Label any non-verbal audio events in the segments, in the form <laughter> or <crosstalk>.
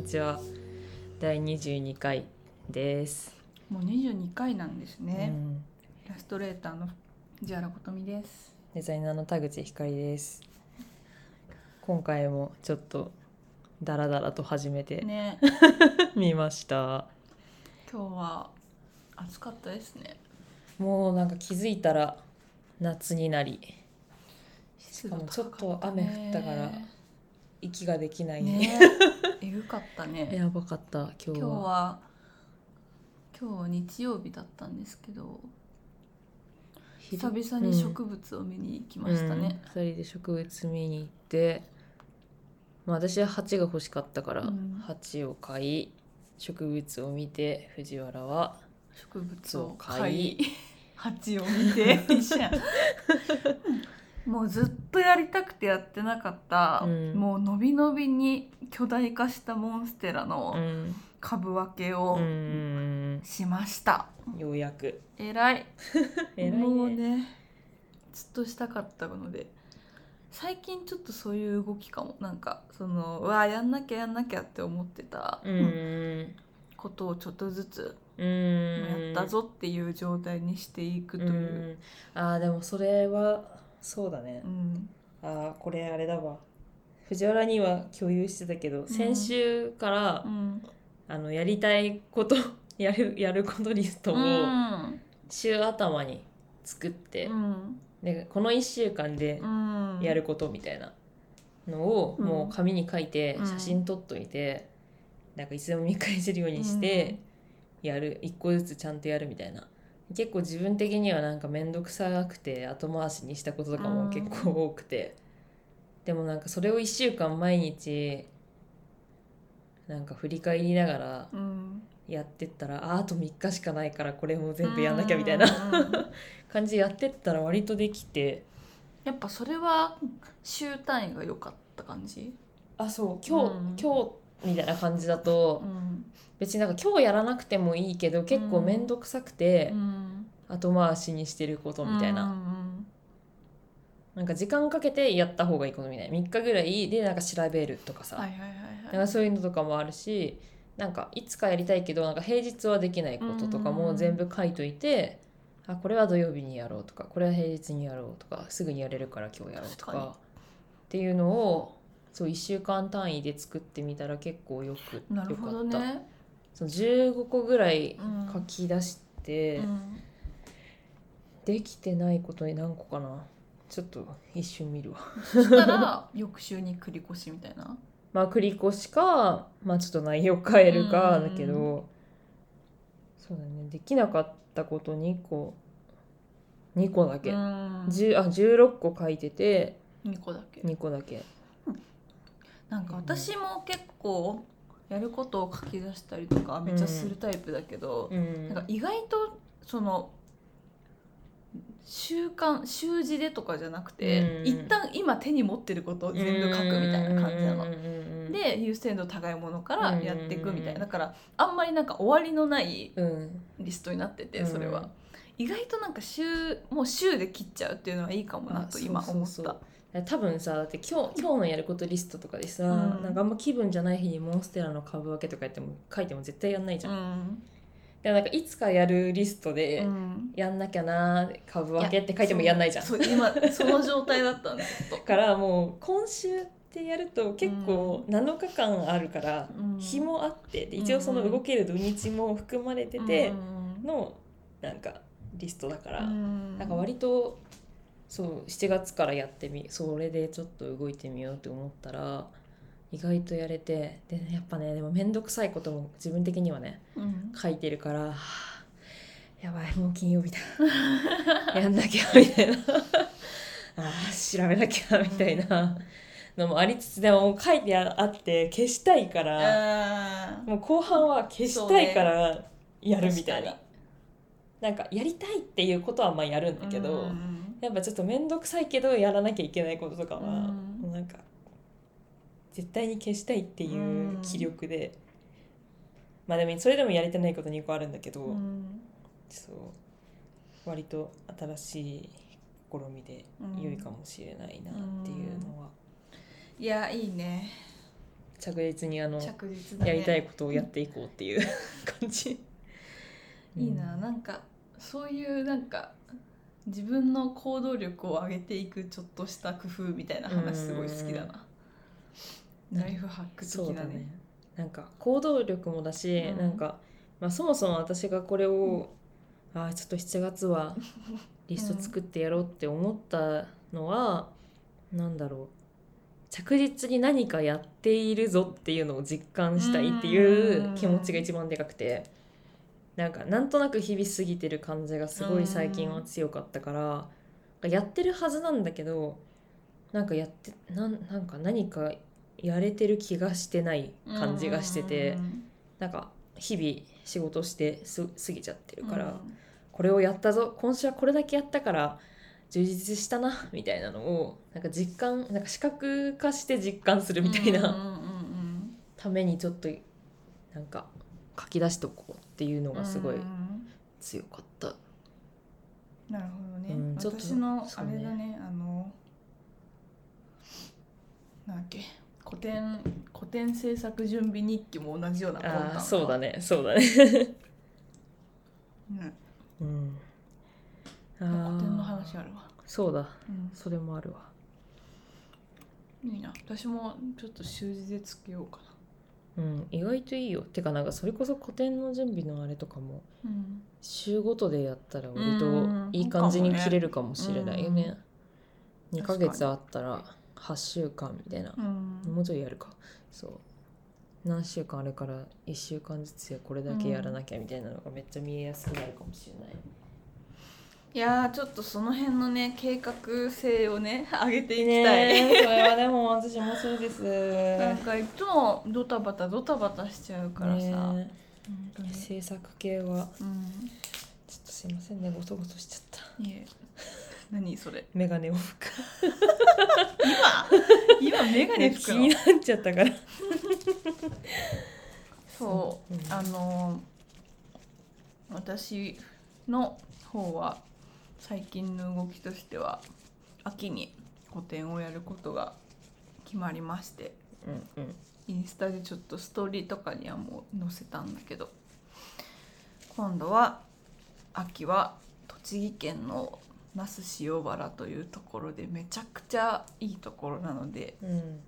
こんにちは。第22回です。もう22回なんですうね。ん、イラストレーターの藤原琴美です。デザイナーの田口ひかりです。今回もちょっとダラダラと始めてね、<laughs> みました。今日は暑かったですね。もうなんか気づいたら夏になり、湿かもちょっと雨降ったから息ができない。ね、<laughs> えぐかったね。やばかった今日今日は。日日曜日だったんですけど、久々に植物を見に行きましたね。うん、2人で植物見に行って、まあ、私は鉢が欲しかったからうん鉢を買い植物を見て藤原は植物を買買い、<laughs> 鉢を見て <laughs> もうずっとやりたくてやってなかった、うん。もう伸び伸びに巨大化したモンステラうのん。株分けうをん。しました、ようやく。えら <laughs> いね。もうねずっとしたかったので。最近ちょっとそういう動きかも。なんかそのうわやんなきゃやんなきゃって思ってたうん。ことをちょっとずつうん。やったぞっていう状態にしていくという、うん。あーでもそれはそうだね。うん。あーこれあれだわ。藤原には共有してたけど、先週からうん。あのやりたいこと <laughs> やるやることリストをうん。週頭に作って、うん。でこの1週間でうん。やることみたいなのをうん。もう紙に書いてうん。写真撮っといて、なんかいつでも見返せるようにしてやる。一個ずつちゃんとやるみたいな結構自分的にはなんか面倒くさくて後回しにしたこととかも結構多くて、でもなんかそれを1週間毎日なんか振り返りながらうん。やってったらああと3日しかないからこれも全部やんなきゃみたいなうん感じでやってったら割とできて。やっぱそれは週単位が良かった感じ？あそう。今日、うん。今日みたいな感じだとうん。別になんか今日やらなくてもいいけど結構面倒くさくてうん。後回しにしてることみたいな、うんなんか時間かけてやった方がいいことみたいな。3日ぐらいでなんか調べるとかさ、はいはいはいなんはいかそういうのとかもあるしなんかいつかやりたいけどなんか平日はできないこととかも全部書いといて、あこれは土曜日にやろうとかこれは平日にやろうとかすぐにやれるから今日やろうとかっていうのをそう1週間単位で作ってみたら結構よくなるほどよかった。ねその15個ぐらいうん。書き出して、うん。できてないことに何個かな。ちょっと一瞬見るわ。そしたら翌週に繰り越しみたいな？まあ繰り越しかまあちょっと内容変えるかうん。だけど、そうだね。できなかったこと2個2個だけ、うん。10あ16個書いてて2個だけ。2個だけなんか私も結構やることを書き出したりとかめっちゃするタイプだけど、うん。なんか意外とその習慣習字でとかじゃなくて、うん。一旦今手に持ってることを全部書くみたいな感じなの。うんで優先度高いものからやっていくみたいうんな。だからあんまりなんか終わりのないうん。リストになっててうん。それは、意外となんか週もう週で切っちゃうっていうのはいいかもなとあ今思った。そうそうそう多分さだって今日今日のやることリストとかでさ、うん。なんかあんま気分じゃない日にモンステラの株分けとかやっても書いても絶対やんないじゃん、うん。でもなんかいつかやるリストうで、ん。やんなきゃな株分けって書いてもやんないじゃん。そ今その状態だったん <laughs> だからもう今週ってやると結構7日間あるから、うん。日もあってで一応その動ける土日も含まれててうん。のなんかリストだから、うん。なんか割とそう7月からやってみそれでちょっと動いてみようって思ったら意外とやれてでやっぱねでも面倒くさいことも自分的にはねうん。書いてるからはあやばいもう金曜日だ。やんなきゃみたいな。<laughs> あー調べなきゃみたいなのもありつつでも書いてあって消したいからあもう後半は消したいからやるみたいな、確かなんかやりたいっていうことはまあやるんだけど、うんやっぱちょっと面倒くさいけどやらなきゃいけないこととかは、うん。もうなんか絶対に消したいっていう気力で、まあでもそれでもやれてないこと2個あるんだけど、うん。そう。割と新しい試みで良いかもしれないなっていうのは、いやいいね。着実にあの、ね。やりたいことをやっていこうっていう感じ。いいな。なんかそういうなんか自分の行動力を上げていくちょっとした工夫みたいな話すごい好きだな。ライフハック的だね。なね。なんか行動力もだし、うん。なんか、まあ、そもそも私がこれを、ああちょっと7月はリスト作ってやろうって思ったのは、なんだろう。着実に何かやっているぞっていうのを実感したいっていう気持ちが一番でかくてなんかなんとなく日々過ぎてる感じがすごい最近は強かったからやってるはずなんだけどなんかやってなんなんか何かやれてる気がしてない感じがしててなんか日々仕事してす過ぎちゃってるから、これをやったぞ今週はこれだけやったから充実したなみたいなのをなんか実感なんか視覚化して実感するみたいな、ためにちょっとなんか書き出しとこうっていうのうんがすごいうん。強かった。なるほどね、うん私のあれだねあのなんだっけ古典古典制作準備日記も同じようなああそうだねそうだね。うんうん、あ古典のあ話あるわ、そうだ。うん。それもあるわ。いいな。私もちょっと習字でつけようかうん、意外といいよてかなんかそれこそ古典の準備のあれとかもな、うん、週ごとでやったら割とうんいい感じに切れるかもしれないよね。うん2ヶ月あったら8週間みたいなう。んもうちょいやるか。そう。何週間あるから1週間ずつこれだけやらなきゃみたいなのがめっちゃ見えやすくなるかもしれない。いやーちょっとその辺のね計画性をね <laughs> 上げていきたい、ねえそれはでも私もそうです。なんかいつもドタバタドタバタしちゃうからさ、ね制作系は。うん。ちょっとすいませんねごそごそしちゃった。いえ。何それ？<laughs> メガネを拭く。今？メガネ拭く気にのなっちゃったから。<laughs> そう、うん。あの私の方は最近の動きとしては秋に個展をやることが決まりましてうんうん。インスタでちょっとストーリーとかにはもう載せたんだけど今度は秋は栃木県の那須塩原というところでめちゃくちゃいいところなのでうん。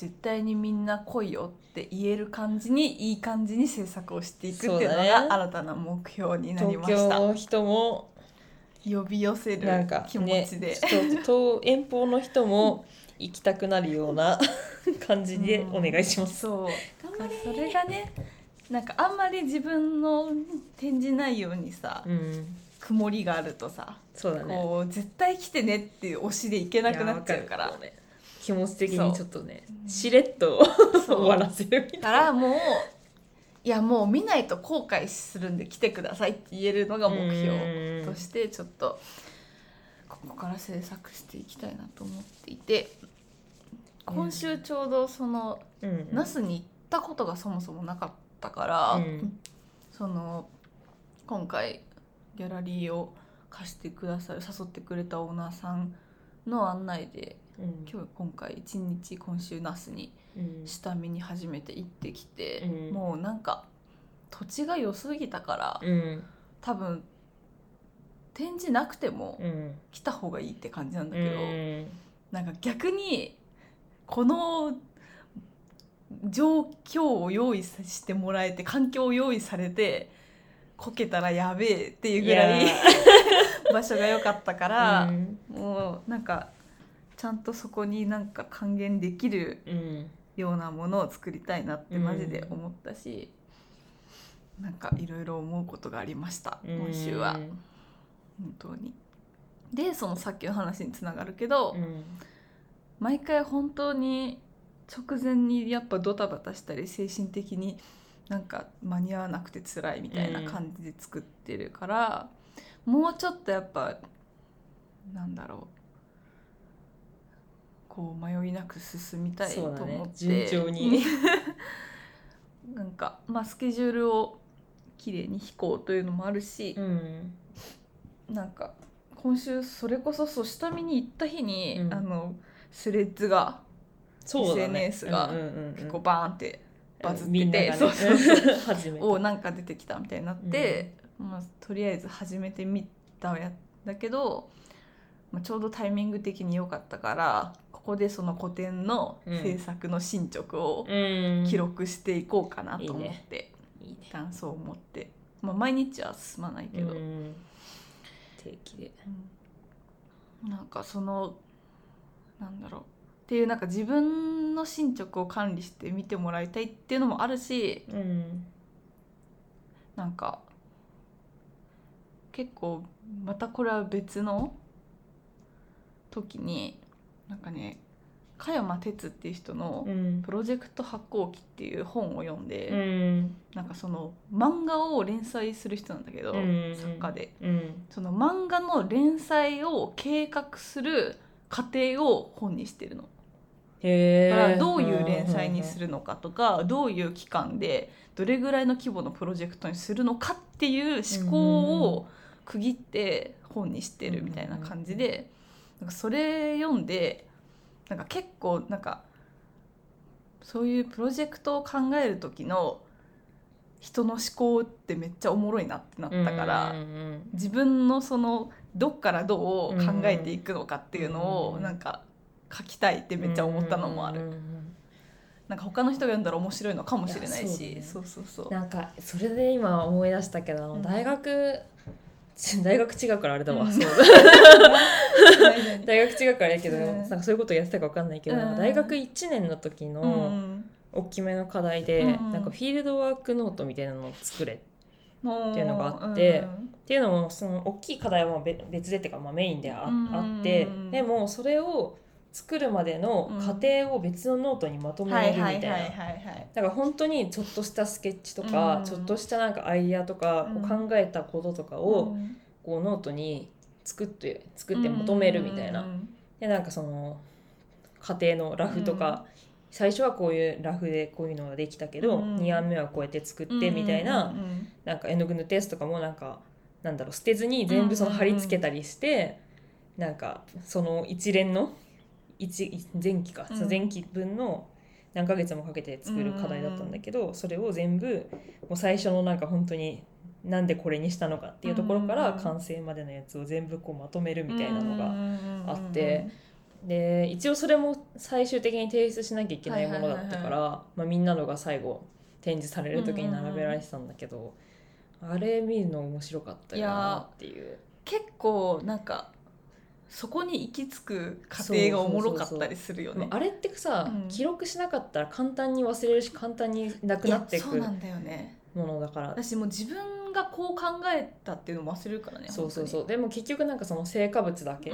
絶対にみんな来いよって言える感じにいい感じに制作をしていくっていうのが新たな目標になりました、東京の人も呼び寄せるなんか気持ねちで、ちょっと遠方の人も行きたくなるような <laughs> 感じでお願いします。そう。頑張れ。それがねなんかあんまり自分の展示内容にさ、うん、曇りがあるとさ、そうだね。こう絶対来てねっていう推しでいけなくなっちゃうから。気持ち的にちょっとねそうしれっとそう。<laughs> 終わらせるみたいだからもういやもう見ないと後悔するんで来てくださいって言えるのが目標としてちょっとここから制作していきたいなと思っていて今週ちょうどその那須に行ったことがそもそもなかったから、うん。その今回ギャラリーを貸してくださる誘ってくれたオーナーさんの案内でうん。今日今回一日今週那須にうん下見に初めて行ってきて、うん。もうなんか土地が良すぎたから、うん。多分展示なくてもうん。来た方がいいって感じなんだうけど、ん。なんか逆にこの状況を用意さしてもらえて環境を用意されてこけたらやべえっていうぐらいいや <laughs> 場所が良かったから、うん。もうなんかちゃんとそこになんか還元できるうんようなものを作りたいなってマジで思ったし、なんかいろいろ思うことがありました今週は、本当に。でそのさっきの話につながるけど、うん。毎回本当に直前にやっぱドタバタしたり精神的になんか間に合わなくて辛いみたいな感じで作ってるから、もうちょっとやっぱなんだろうこう迷いなく進みたいと思って、順調に。<laughs> なんかまあスケジュールをきれいに引こうというのもあるし、うん。なんか今週それこそそう下見に行った日に、うん。あのスレッズがね。SNS がうんうんうんうん。結構バーンってバズっててそうそうそう。<laughs> 初めて。おなんか出てきたみたいになって、まあ、とりあえず始めてみたやだけど、まあ、ちょうどタイミング的に良かったからここでその古典の制作の進捗をうん。記録していこうかなと思って、いいね。一旦そう思って、まあ、毎日は進まないけど、うん。定期で。うん。なんかそのなんだろう。っていうなんか自分の進捗を管理して見てもらいたいっていうのもあるしうん。なんか結構またこれは別の時になんかね加山哲っていう人のうん「プロジェクト発行記」っていう本を読んで、うん。なんかその漫画を連載する人なんだけど、うん。作家で。うん。その漫画の連載を計画する過程を本にしてるの。だからどういう連載にするのかとかどういう期間でどれぐらいの規模のプロジェクトにするのかっていう思考を区切って本にしてるみたいな感じでなんかそれ読んでなんか結構なんかそういうプロジェクトを考える時の人の思考ってめっちゃおもろいなってなったから。自分のそのどっからどう考えていくのかっていうのうんをなんか書きたいってめっちゃ思ったのもある、なんか他の人が読んだら面白いのかもしれないし。いやそうそうそうなんかそれで今思い出したけどうん。大学、ち <laughs> 大学違うからあれだわ、うん。そう。<laughs> 大学違うからやけど、うん。なんかそういうことやってたか分かんないけど、うん。大学1年の時うのん。大きめの課題で、うんなんかフィールドワークノートみたいなのを作れうんっていうのがあってっていうのもその大きい課題はまあ別別でっていうかまあメインであ,、ってうんでもそれを作るまでの過程を別のノートにまとめはいるみたはいなはいだから本当にちょっとしたスケッチとか、うん。ちょっとしたなんかアイデアとか、こう考えたこととかを、こうノートに作って作ってまとめるみたいな。うんでなんかその過程のラフとか、最初はこういうラフでこういうのができたけど、うん。2案目はこうやって作ってみたいな、うんうんなんか絵の具のテストとかもなんかなんだろう捨てずに全部その貼り付けたりして、なんかその一連の一前期か、うん。前期分の何ヶ月もかけて作る課題だったんだけど、それを全部もう最初のなんか本当になんでこれにしたのかっていうところからうん完成までのやつを全部こうまとめるみたいなのががあって。で一応それも最終的に提出しなきゃいけないものだったから、まあ、みんなのが最後展示される時に並べられてたんだけど、あれ見るの面白かったよなっていう。結構なんかそこに行き着く過程がおもろかったりするよね。あれってさ、うん。記録しなかったら簡単に忘れるし簡単になくなっていくものだから。私もう自分がこう考えたっていうのも忘れるからねそうそうそう。でも結局なんかその成果物だけ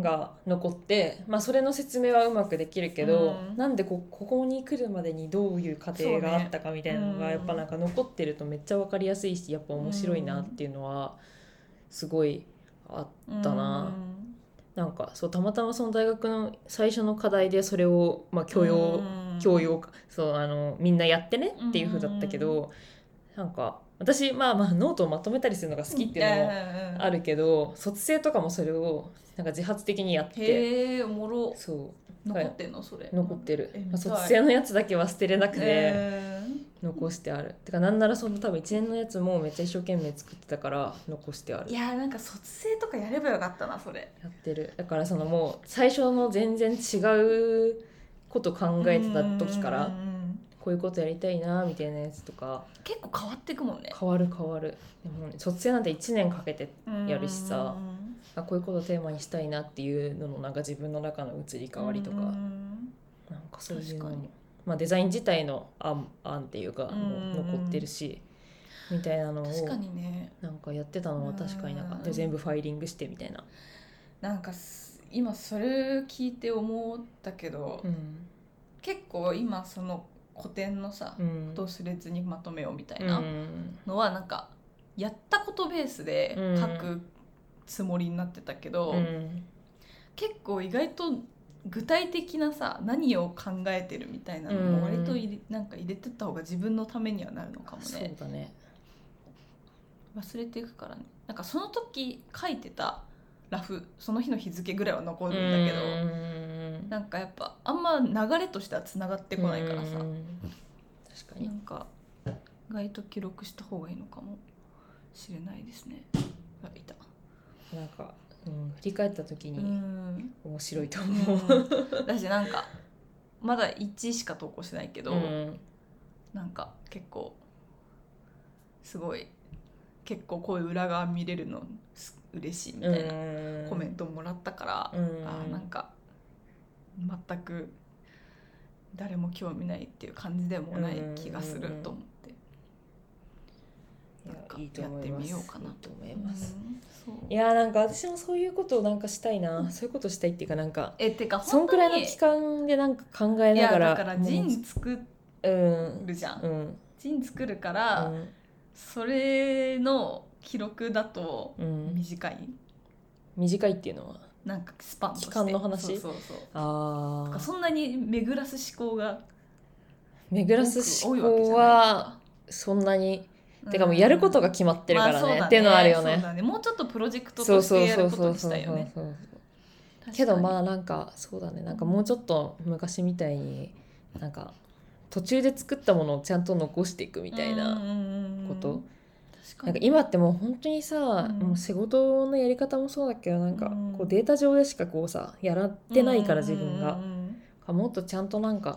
が残って、まあ、それの説明はうまくできるけど、うん。なんでこここに来るまでにどういう過程があったかみたいなのがやっぱなんか残ってるとめっちゃ分かりやすいしやっぱ面白いなっていうのはすごいあったな。なんかそうたまたまその大学の最初の課題でそれを、まあ、教養、教養そうあのみんなやってねっていう風だったけど、なんか私まあまあノートをまとめたりするのが好きっていうのもあるるけど、卒生とかもそれをなんか自発的にやって。へえおもろ。そう。残ってんのそれ。残ってる。え、まあ、卒生のやつだけは捨てれなくてへ残してある、てかなんならその多分1年のやつもめっちゃ一生懸命作ってたから残してある。ーいやーなんか卒生とかやればよかったなそれ。やってる。だからそのもう最初の全然違うこと考えてた時からうんこういうことやりたいなみたいなやつとか。結構変わっていくもんね。変わる変わる。でも卒生なんて1年かけてやるしさ。うん。あこういうことをテーマにしたいなっていうののなんか自分の中の移り変わりとか、うん。なんかそういうのも。確かに、まあ、デザイン自体の案案っていうかうんもう残ってるし、みたいなのを確かにね。なんかやってたのは確かになんかうんで全部ファイリングしてみたいな。なんかす今それ聞いて思ったけど、うん。結構今その古典のさうん。どうスレッズにまとめようみたいうん。なのはなんかやったことベースで書くつもりになってたけど、うん。結構意外と具体的なさ何を考えてるみたいなのも割と入れ,、なんか入れてった方が自分のためにはなるのかもそうねだね。忘れていくからね。なんかその時書いてたラフその日の日付ぐらいは残るんだけど、うんなんかやっぱあんまは流れとしてはつながってこないからさ、うん。確かに。なんか意外と記録した方がいいのかもしれないですね。あいた。なんか、うん、振り返った時うにん。面白いと思う、だしなんかまだ1しか投稿してないけど、うん。なんか結構すごい結構こういう裏側見れるのす嬉しいみたいなコメントもらったから、うん。あーなんか全く誰も興味ないっていう感じでもない気がすると思って、いやってみようかな。と思います、いやーなんか私もそういうことをなんかしたいな、そういうことしたいっていうかなんかえてかそんくらいのに期間でなんか考えながらだからジン作うんるじゃん、うん。ジン作るから、うんそれの記録だとうん。短い？短いっていうのは？なんかスパンとして。期間の話？そうそうそう。ああそんなに巡らす思考が。巡らす思考はそんなに。てかもうやることが決まってるからね,、っていうのはあるよね。ね。もうちょっとプロジェクトとしてやそうそうることにしたいよねけどまああなんかそうだね。なんかもうちょっと昔みたいになんか途中で作ったものをちゃんと残していくみたいなこと、なんか今ってもう本当にさ、うん。もう仕事のやり方もそうだけどなんかうん。こうデータ上でしかこうさやらってないから自分が。うもっとちゃんとなんか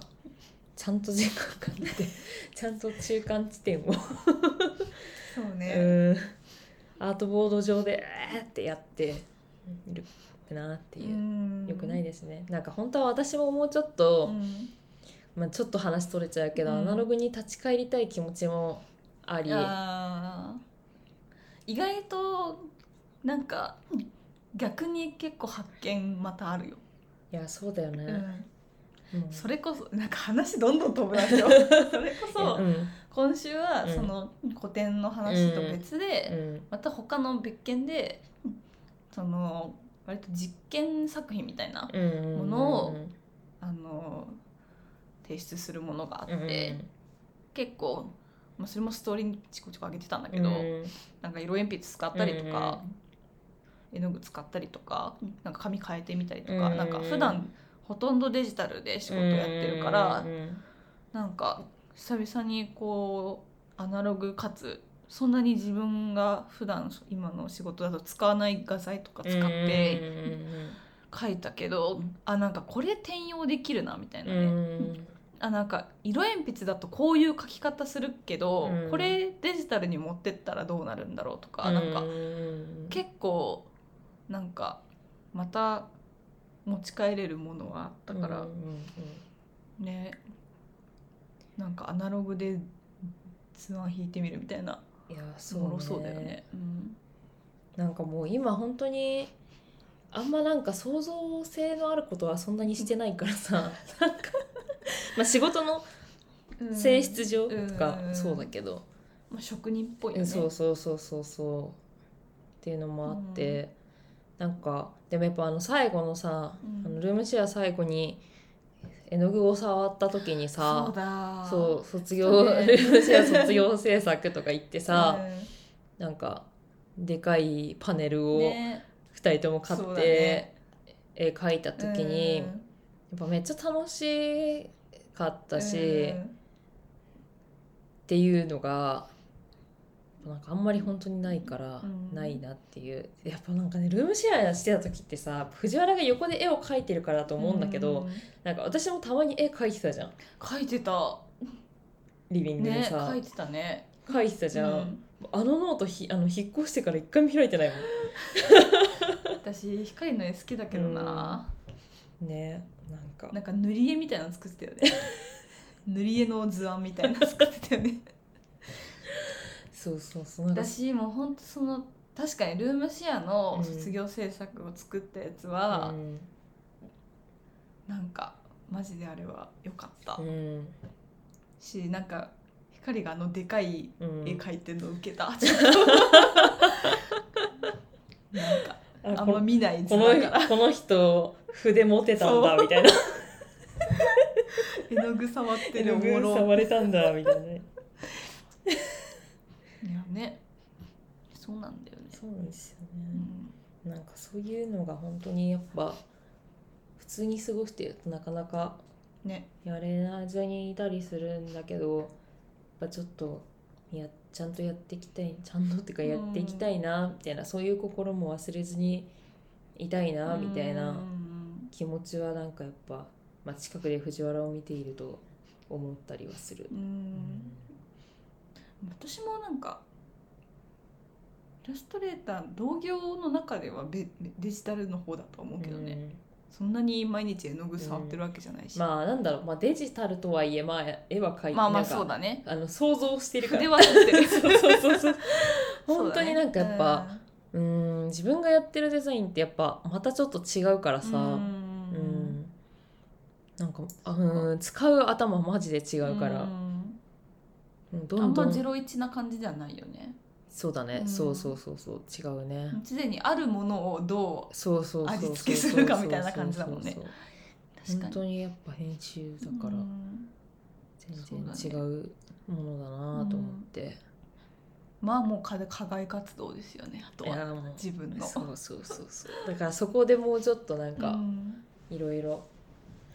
ちゃんと時間かけて <laughs> ちゃんと中間地点を。そうね、うん。アートボード上でえーってやっているなっていう、よくないですね。なんか本当は私ももうちょっと、うん。まあ、ちょっと話取れちゃうけど、うん。アナログに立ち返りたい気持ちもあり。あー。意外となんか逆に結構発見またあるよ、いやそうだよね、うん。それこそなんか話どんどん飛ぶな今日それこそうん。今週はうん。その古典の話と別うで、ん。また他の別件でその割と実験作品みたいな、うんものをあの提出するものがあって、うん。結構、まあ、それもストーリーにチコチコ上げてたんだけど、うん。なんか色鉛筆使ったりとか、絵の具使ったりとかなんか紙変えてみたりとか、うん。なんか普段ほとんどデジタルで仕事やってるから、うん。なんか久々にこうアナログかつそんなに自分が普段今の仕事だと使わない画材とか使って描いたけど、あなんかこれ転用できるなみたいなうね、んあなんか色鉛筆だとこういう描き方するけど、うん。これデジタルに持ってったらどうなるんだろうとか、なんかうん結構なんかまた持ち帰れるものがあったから、うんうんね。なんかアナログで図案引いてみるみたいなうんいやおもろそそううだよね。うん。なんかもう今本当にあんまなんか創造性のあることはそんなにしてないからさ。なんか <laughs> まあ仕事の性質上とかうんそうだけど、まあ、職人っぽいよね。そうそうそうそうそう。っていうのもあって、なんかでもやっぱあの最後のさ、うん。あのルームシェア最後に絵の具を触った時にさだ。そう卒業、<laughs> ルームシェア卒業制作とか言ってさ、なんかでかいパネルうんをね。2人とも買って、ね。絵描いた時に、やっうんぱめっちゃ楽しかったし、うん。っていうのがなんかあんまり本当にないからうん。ないなっていう、やっぱなんかねルームシェアしてた時ってさ藤原が横で絵を描いてるからだと思うんだけど、うん。なんか私もたまに絵描いてたじゃん。書いてた。リビングでねさ、書いてたね。描いてたじゃん、うん。あのノートひあの引っ越してから一回も開いてないも <laughs> 私光の絵好きだけどな、ん。ねなんか。なんか塗り絵みたいなの作ってたよね。<laughs> 塗り絵の図案みたいなの作ってたよね。そうそうそう。私もうほんとその確かにルームシェアの卒業制作を作ったやつは、うん。なんかマジであれは良かった、うん。しなんか光があのでかいうん。絵描いてんの受けた、<laughs> なんかあんまあこの見ない図このこの人筆持てたんだみたいな。絵の具触って絵の具るおもろ。触れたんだみたいなね。いやね。そうなんだよね、そうなんですよね、うん。なんかそういうのが本当にやっぱ普通に過ごしてるとなかなかね。やれずにいたりするんだけどやっぱちょっとやちゃんとやっていきたいちゃんとっていうかやっていきたいなみたいな、そういう心も忘れずにいたいなみたいなうん。気持ちはなんかやっぱ、まあ、近くで藤原を見ていると思ったりはする。うん。私もなんかイラストレーター同業の中ではベデジタルの方だと思うけどね、うんそんなに毎日絵の具触ってるわけじゃないし、まあなんだろう、まあ、デジタルとはいえ、まあ、絵は描いてまあまあそうだね。あの想像してるから。筆は取ってる。そうそうそうそう。<laughs> 本当になんかやっぱう,、ん。自分がやってるデザインってやっぱまたちょっと違うからさ、ううん。んなんかあうん使う頭マジで違うから、うん。うんどあん。んどんまゼロ一な感じじゃないよねそうだね、うん。そうそうそうそう。違うね、すでにあるものをどそうそうそうそう。味付けするかみたいな感じだもんね。そうそうう。そう本当にやっぱ編集だからうん。全然違うものだなと思って、まあもう課課外活動ですよねあとは。いやもう。自分の。そうそうそうそう。だからそこでもうちょっとなんかうん。いろいろ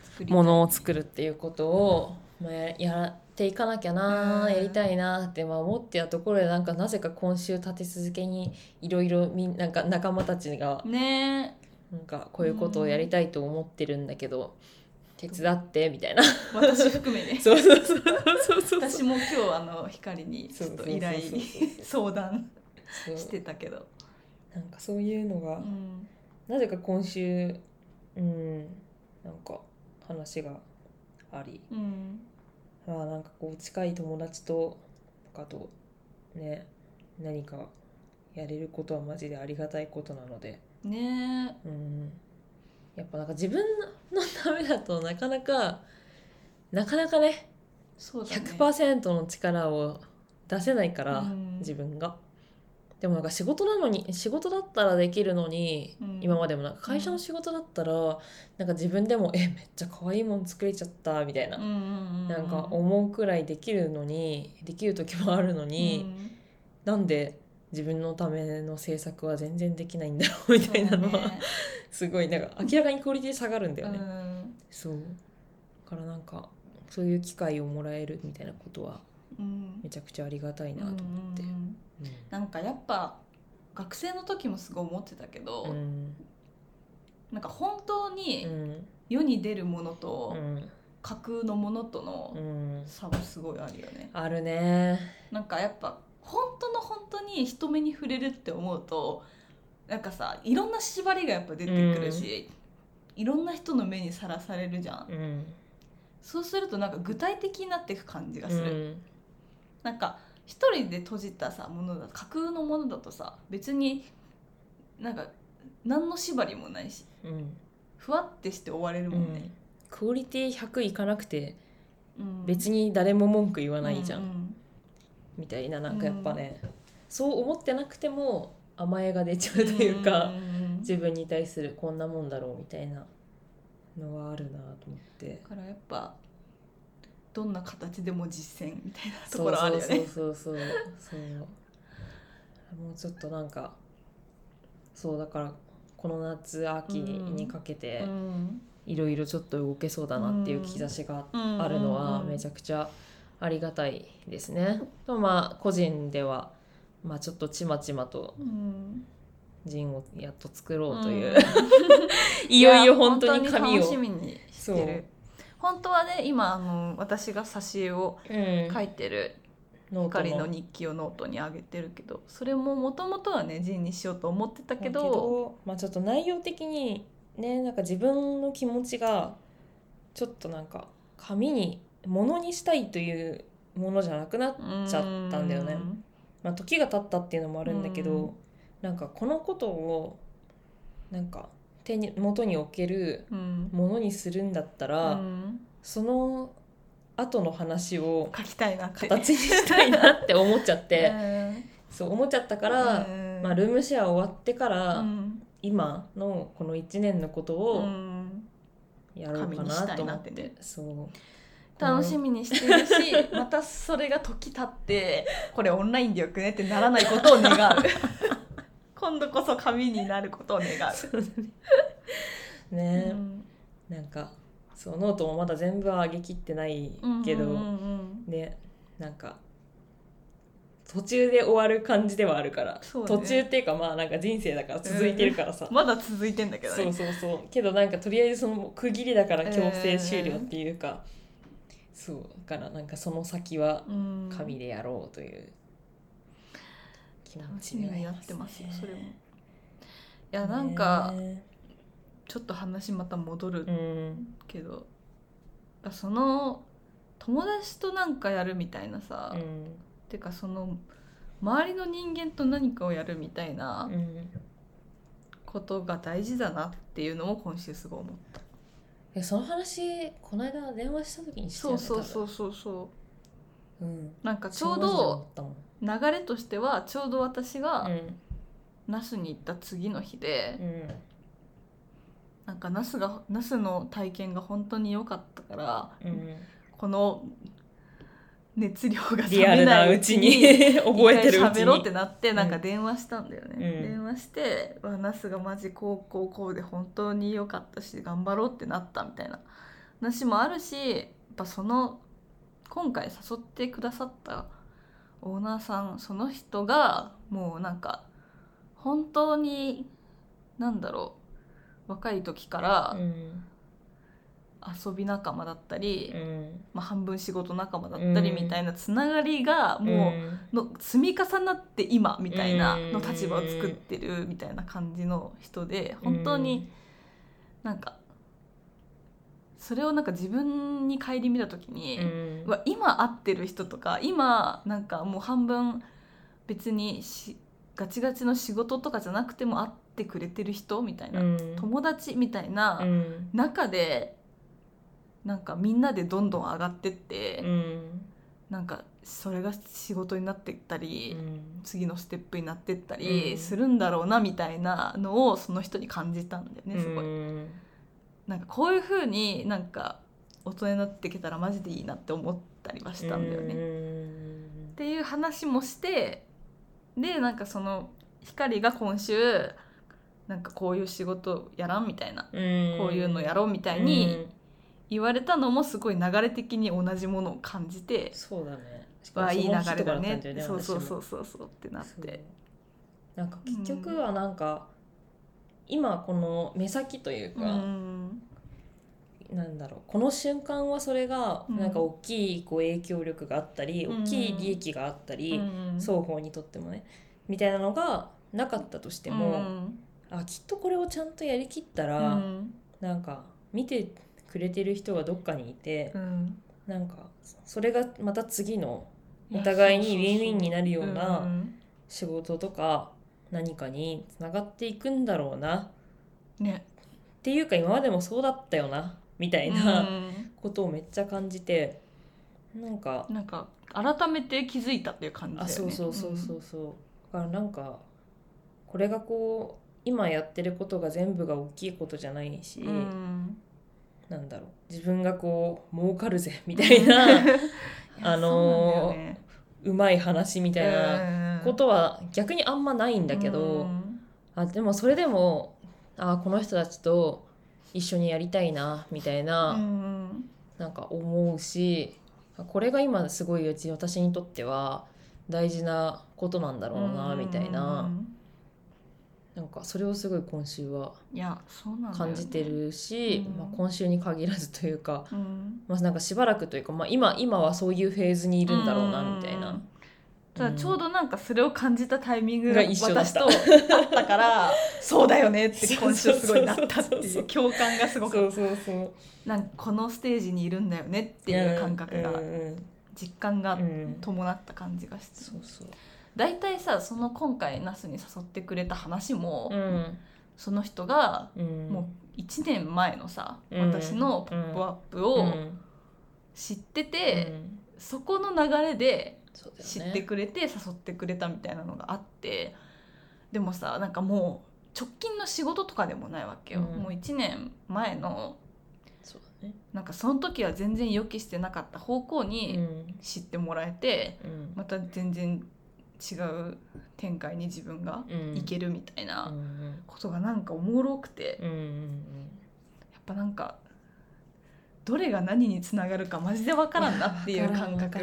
作りたい。ものを作るっていうことを、まあ、ややっていかなきゃな、うん。やりたいなってまあ思ってたところでなんかなぜか今週立て続けにいろいろなんか仲間たちがね。なんかこういうことをやりたいと思ってるんだけど、手伝ってみたいな。私含めね <laughs> そうそうそうそう私も今日あの光にちょっと依頼相談してたけど、なんかそういうのが、うん。なぜか今週うんなんか話があり。うんまあなんかこう近い友達とかとね何かやれることはマジでありがたいことなので、ねうん、やっぱなんか自分のためだとなかなかなかなかねそうだね。100%の力を出せないから、うん。自分が。でもなんか仕事なのに仕事だったらできるのに、うん。今までもなんか会社の仕事だったら、なんか自分でも「えめっちゃ可愛いもん作れちゃった」みたいな、うんうんうんなんか思うくらいできるのにできる時もあるのに、なんで自分のための制作は全然できないんだろうみたいなのは、すごいなんか明らかにクオリティ下がるんだよね。そう。だからなんかそういう機会をもらえるみたいなことはうんめちゃくちゃありがたいなと思ってうん。うんなんかやっぱ学生の時もすごい思ってたけど、うんなんか本当うにん世に出るものうとん架空のものとのうん差はすごいあるよね。あるね。なんかやっぱ本当の本当に人目に触れるって思うとなんかさいろんな縛りがやっぱ出てくるし、いろんな人の目にさらされるじゃん。うんそうするとなんか具体的になっていく感じがうする。んなんか一人で閉じたさものだ架空のものだとさ別になんか何の縛りもないしうん。ふわってして終われるもんね。クオリティ100いかなくてうん。別に誰も文句言わないじゃん、ううみたいななんかやっぱね、そう思ってなくても甘えが出ちゃうというか、んんん。自分に対するこんなもんだろうみたいなのはあるなと思って。だからやっぱどんな形でも実践みたいなところあるよね。そうそうそう。そうそうもうちょっとなんかそうだからこの夏秋にかけてうん。いろいろちょっと動けそうだなっていう兆しがあるのはめちゃくちゃありがたいですね。とまあ個人では、まあ、ちょっとちまちまとうん。zine をやっと作ろうという、うん。<laughs> いよいよ本当に紙を。楽しみにしてる本当はね今あの私が挿絵をうん。書いてるノート光の日記をノートに上げてるけどそれももともとはね zine にしようと思ってたけどまあ、ちょっと内容的にねなんか自分の気持ちがちょっとなんか紙に物にしたいというものじゃなくなっちゃったんだよね。うん。まあ、時が経ったっていうのもあるんだけど、うん。なんかこのことをなんか手に元に置けるうん。ものにするんだったら、うん。その後の話を書きたいな形にしたいなって思っちゃって、<laughs> うん。そう思っちゃったから、うん。まあ、ルームシェア終わってから、うん。今のこの1年のことうをん。やろうかないと思って,、てね。そう。楽しみにしているしまたそれが時経ってこれオンラインでよくねってならないことを願う <laughs> 今度こそ紙になることを願う、ね、うん。なんかそうノートもまだ全部は上げきってないけど、うんうんうんね。なんか途中で終わる感じではあるから、ね。途中っていうかまあなんか人生だから続いてるからさ、まだ続いてんだけどね。そうそうそう。けどなんかとりあえずその区切りだから強制終了っていうか、そう。だからなんかその先はうん。紙でやろうという楽ちしみにやってますよね。それも。いやなんかね。ちょっと話また戻るうん。けど、だその友達となんかやるみたいなさ、うん。てかその周りの人間と何かをやるみたいなうん。ことが大事だなっていうのを今週すごい思った。いやその話この間電話した時にしたよそうねそうそうそうそう。うん。なんかちょうど流れとしてはちょうど私がうん。那須に行った次の日で、うん。なんか那須が那須の体験が本当に良かったから、うん。この熱量が冷めないうなちに覚えてるうち一回喋ろうってになってなんかうん電話したんだよね、うん。電話して「わナスがマジこうこうこうで本当に良かったし頑張ろうってなった」みたいな。話もあるしやっぱその今回誘ってくださったオーナーさんその人がもうなんか本当になんだろう若い時からうん遊び仲間だったり、うん。まあ、半分仕事仲間だったりうん。みたいなつながりがもうの積み重なって今みたいなの立場を作ってるみたいな感じの人で本当になんかそれをなんか自分に顧みた時に、うん。今会ってる人とか今なんかもう半分別にしガチガチの仕事とかじゃなくても会ってくれてる人みたいな、うん。友達みたいなうん。中でなんかみんなでどんどん上がってって。うん。なんかそれが仕事になっていったり、うん。次のステップになっていったりうん。するんだろうなみたいなのをその人に感じたんだよねすごい。うんなんかこういう風になんか大人になってきたらマジでいいなって思ったりはしたんだよね。っていう話もしてでなんかその光が今週なんかこういう仕事やらんみたいな、うん。こういうのやろうみたいに言われたのもすごい流れ的に同じものを感じてそうだね。わあいい流れだね。その日とかったんよそうそうそうそうそうってなって。なんか結局はなんか、今この目先といううか、んなんだろうこの瞬間はそれがうん。なんか大きいこう影響力があったり、うん。大きい利益があったり、うん。双方にとってもねみたいなのがなかったとしても、うん。あきっとこれをちゃんとやりきったら、うん。なんか見てくれてる人がどっかにいて、うん。なんかそれがまた次のお互いにウィンウィンになるようなうん。仕事とか何かにつながっていくんだろうな。ね。っていうか今までもそうだったよな。みたいなことをめっちゃ感じてなんかなんか改めて気づいたっていう感じだよあねそうそうそうそうそう。だからなんかこれがこう今やってることが全部が大きいことじゃないし、うん。うんなんだろう。自分がこう儲かるぜみたいな。<laughs> あのねうまい話みたいなことは逆にあんまないんだけど、うん。あでもそれでもあこの人たちと一緒にやりたいなみたいな、うんなんか思うしこれが今すごいうち私にとっては大事なことなんだろうなみたいな、なんかそれをすごい今週はいやそうなん感じてるし、うん。まあ、今週に限らずというか、うん。まあ、なんかしばらくというか、まあ、今今はそういうフェーズにいるんだろうなみたいな。ただちょうどなんかそれを感じたタイミングが私とあったから <laughs> そうだよねって今週すごいなったっていう共感がすごかっそうそうそう。たなんかこのステージにいるんだよねっていう感覚が。うんうん実感がうん。伴った感じがして。そうそう。大体さその今回ナスに誘ってくれた話も、うん。その人がうん。もう1年前のさ、うん。私の「ポップアップうをん。知ってて、うん。そこの流れで知ってくれて誘ってくれたみたいなのがあってでもさなんかもう直近の仕事とかでもないわけよ、うん。もう1年前のね。なんかその時は全然予期してなかった方向うにん。知ってもらえて、うん。また全然違う展開に自分がうん。いけるみたいなうんことがなんかおもろくて、やっぱなんかどれが何につながるかマジで分からんなっていう感覚。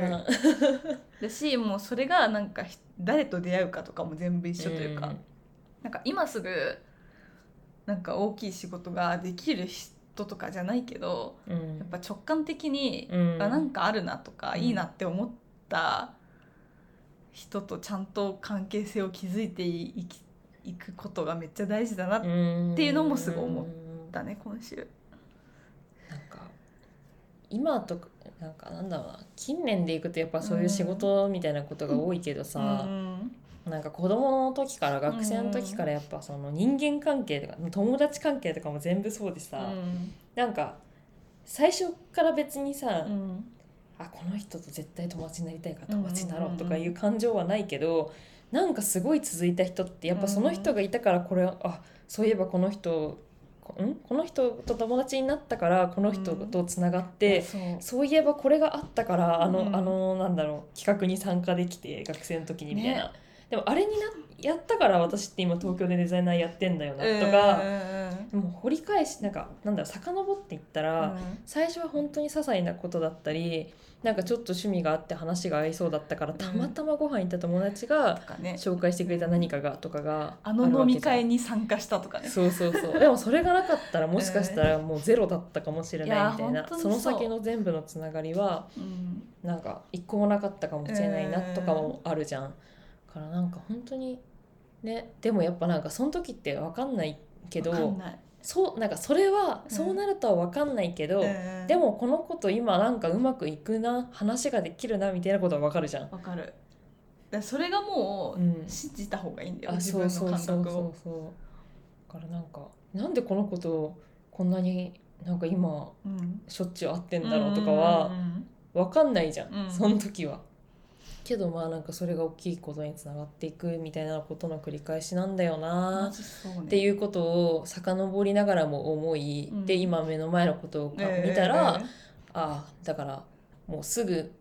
<laughs> だしもうそれがなんかひ誰と出会うかとかも全部一緒というか、うん。なんか今すぐなんか大きい仕事ができる人とかじゃないけどうん。やっぱ直感的に、うん。あなんかあるなとか、うん。いいなって思った人とちゃんと関係性を築いていきいくことがめっちゃ大事だなっていうのもすごい思たね今週。なんか今とかなんかなんだろうな。近年でいくとやっぱそういう仕事みたいなことが多いけどさ、うんなんか子供の時から学生の時からやっぱその人間関係とか友達関係とかも全部そうでさ、うん。なんか最初から別にさ、うん。あこの人と絶対友達になりたいから友達になろうとかいう感情はないけど、なんかすごい続いた人ってやっぱその人がいたからこれ、あそういえばこの人こん？この人と友達になったからこの人とつながって、そう。そういえばこれがあったからあの、うん。あのなんだろう企画に参加できて学生の時にみたいな、ねでもあれになやったから私って今東京でデザイナーやってんだよなとか、でも掘り返しなんかなんだろう遡っていったら、最初は本当に些細なことだったりなんかちょっと趣味があって話が合いそうだったからたまたまご飯行った友達が紹介してくれた何かがとかがあの飲み会にに参加したとかね。そうそうそう。でもそれがなかったらもしかしたらもうゼロだったかもしれないみたいいなや本当にその先の全部のつながりはうん。なんか一個もなかったかもしれないなとかもあるじゃん。だからなんか本当にねでもやっぱなんかその時って分かんないけどわかんない。そうなんかそれはうんそうなるとは分かんないけど、うん。でもこの子と今なんかうまくいくな話ができるなみたいなことは分かるじゃん。わかる。だそれがもうん。う信じた方がいいんだよ、あ自分そうそうのそうそう。感覚を。そうだからなんかなんでこの子とこんなになんか今うん。しょっちゅう会ってんだろうとかはうん分かんないじゃん、うん。その時は。けどまあなんかそれが大きいことにつながっていくみたいなことの繰り返しなんだよマなっていうことを遡りながらも思い、うん。で今目の前のことを見たら、えああだからもうすぐ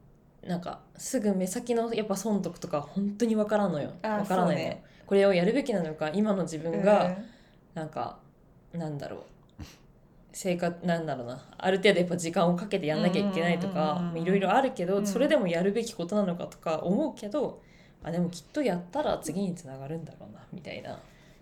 なんかすぐ目先のやっぱ損得とか本当に分からんのよ。あ分からないの。よ、ね。これをやるべきなのか今の自え分がえ。なんか、なんだろう生活なんだろうな。ある程度やっぱ時間をかけてやんなきゃいけないとかいろいろあるけど、うん。それでもやるべきことなのかとか思うけどあでもきっとやったら次につながるんだろうなみたいな。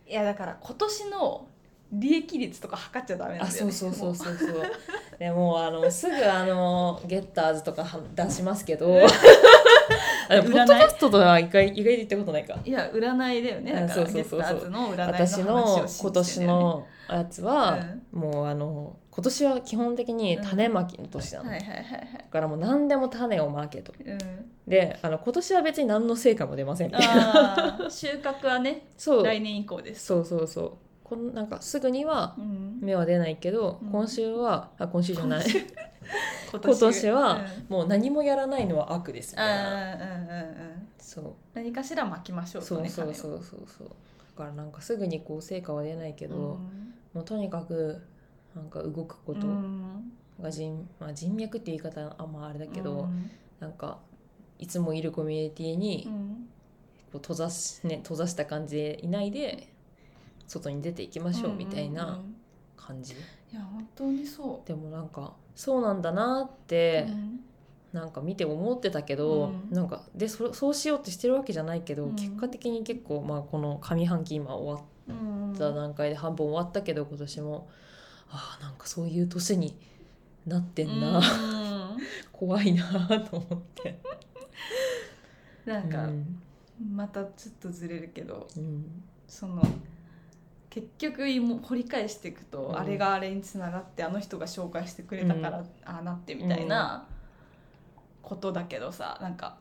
いやだから今年の利益率とか測っちゃダメなんだよねあそうそうそうもそうそう。<laughs> でもあのすぐあのゲッターズとかは出しますけど。<laughs> あでもポッドキャストとは意外意外で言ったことないか。いや占いだよね。だからあそうそうそうそう。ゲッターズの占いの私の話を信今年じてんだよね。のやつは、もうあの今年は基本的に種まきの年なの、はいはいはいはい。だからもう何でも種をまけと。うん。であの今年は別に何の成果も出ませんみたいな。収穫はね <laughs> そう。来年以降です。そうそうそう。こんなんかすぐにはうん。芽は出ないけど、うん。今週はあ今週じゃない。今 <laughs> 年。はうん。もう何もやらないのは悪ですみたいな。うんうんうんそう。何かしら巻きましょうとそうねそうそうそうそう。だからなんかすぐにこう成果は出ないけど、種をもうとにかくなんか動くこうんとうん。が人,、まあ、人脈って言い方あんまあれだけど、うん。なんかいつもいるコミュニティにうん。こう閉ざし、ね、閉ざした感じでいないで外に出ていきましょうみたいなん感じ、いや本当にそでもなんかそうなんだなっう、て、うん。なんか見て思ってたけど、うん。なんかでそそうしようってしてるわけじゃないけど、うん。結果的に結構、まあ、この上半期今終わっうんた段階で半分終わったけど今年もああなんかそういう年になってんな、うん。<laughs> 怖いなと思って。<laughs> なんか、うん。またちょっとずれるけどうん。その結局掘り返していくと、うん。あれがあれにつながってあの人が紹介してくれたから、ああなってみたいなことだけどさなんか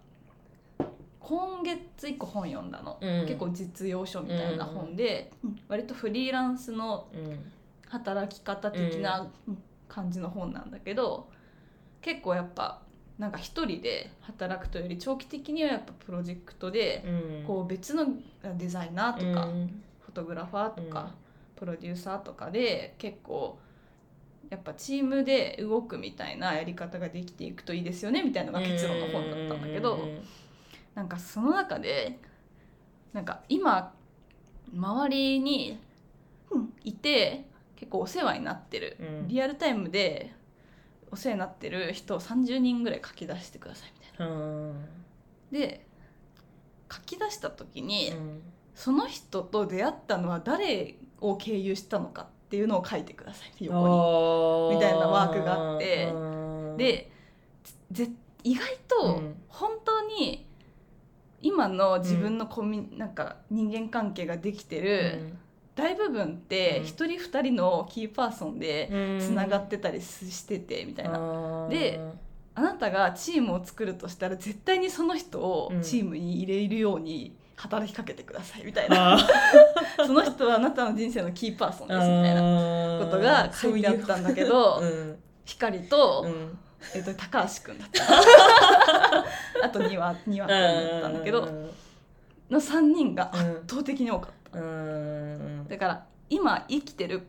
今月1個本読んだの、うん。結構実用書みたいな本で、割とフリーランスのうん。働き方的な感じの本なんだけど、結構やっぱなんか一人で働くというより長期的にはやっぱプロジェクトで、うん。こう別のデザイナーとか、うん。フォトグラファーとか、うん。プロデューサーとかで結構やっぱチームで動くみたいなやり方ができていくといいですよねみたいなのが結論の本だったんだけど、うんうんなんかその中でなんか今周りにいて結構お世話になってる、うん。リアルタイムでお世話になってる人を30人ぐらい書き出してくださいみたいな。うん。で書き出した時に、うん。その人と出会ったのは誰を経由したのかっていうのを書いてください横に。みたいなワークがあって。うん。でぜ意外とうん。本当に今の自分のコミュ、なんか人間関係ができてる大部分ってうん。一人二人のキーパーソンでうん。つながってたりしててみたいな。なであなたがチームを作るとしたら絶対にその人をうん。チームに入れるように働きかけてくださいみたいな、あ <laughs> その人はあなたの人生のキーパーソンですみたいななことが書いてあったんだけどうん。光と,、うんえっと高橋君だった。<laughs> あと2話2話だったんだけどの3人が圧倒的に多かった、うん。だから今生きてる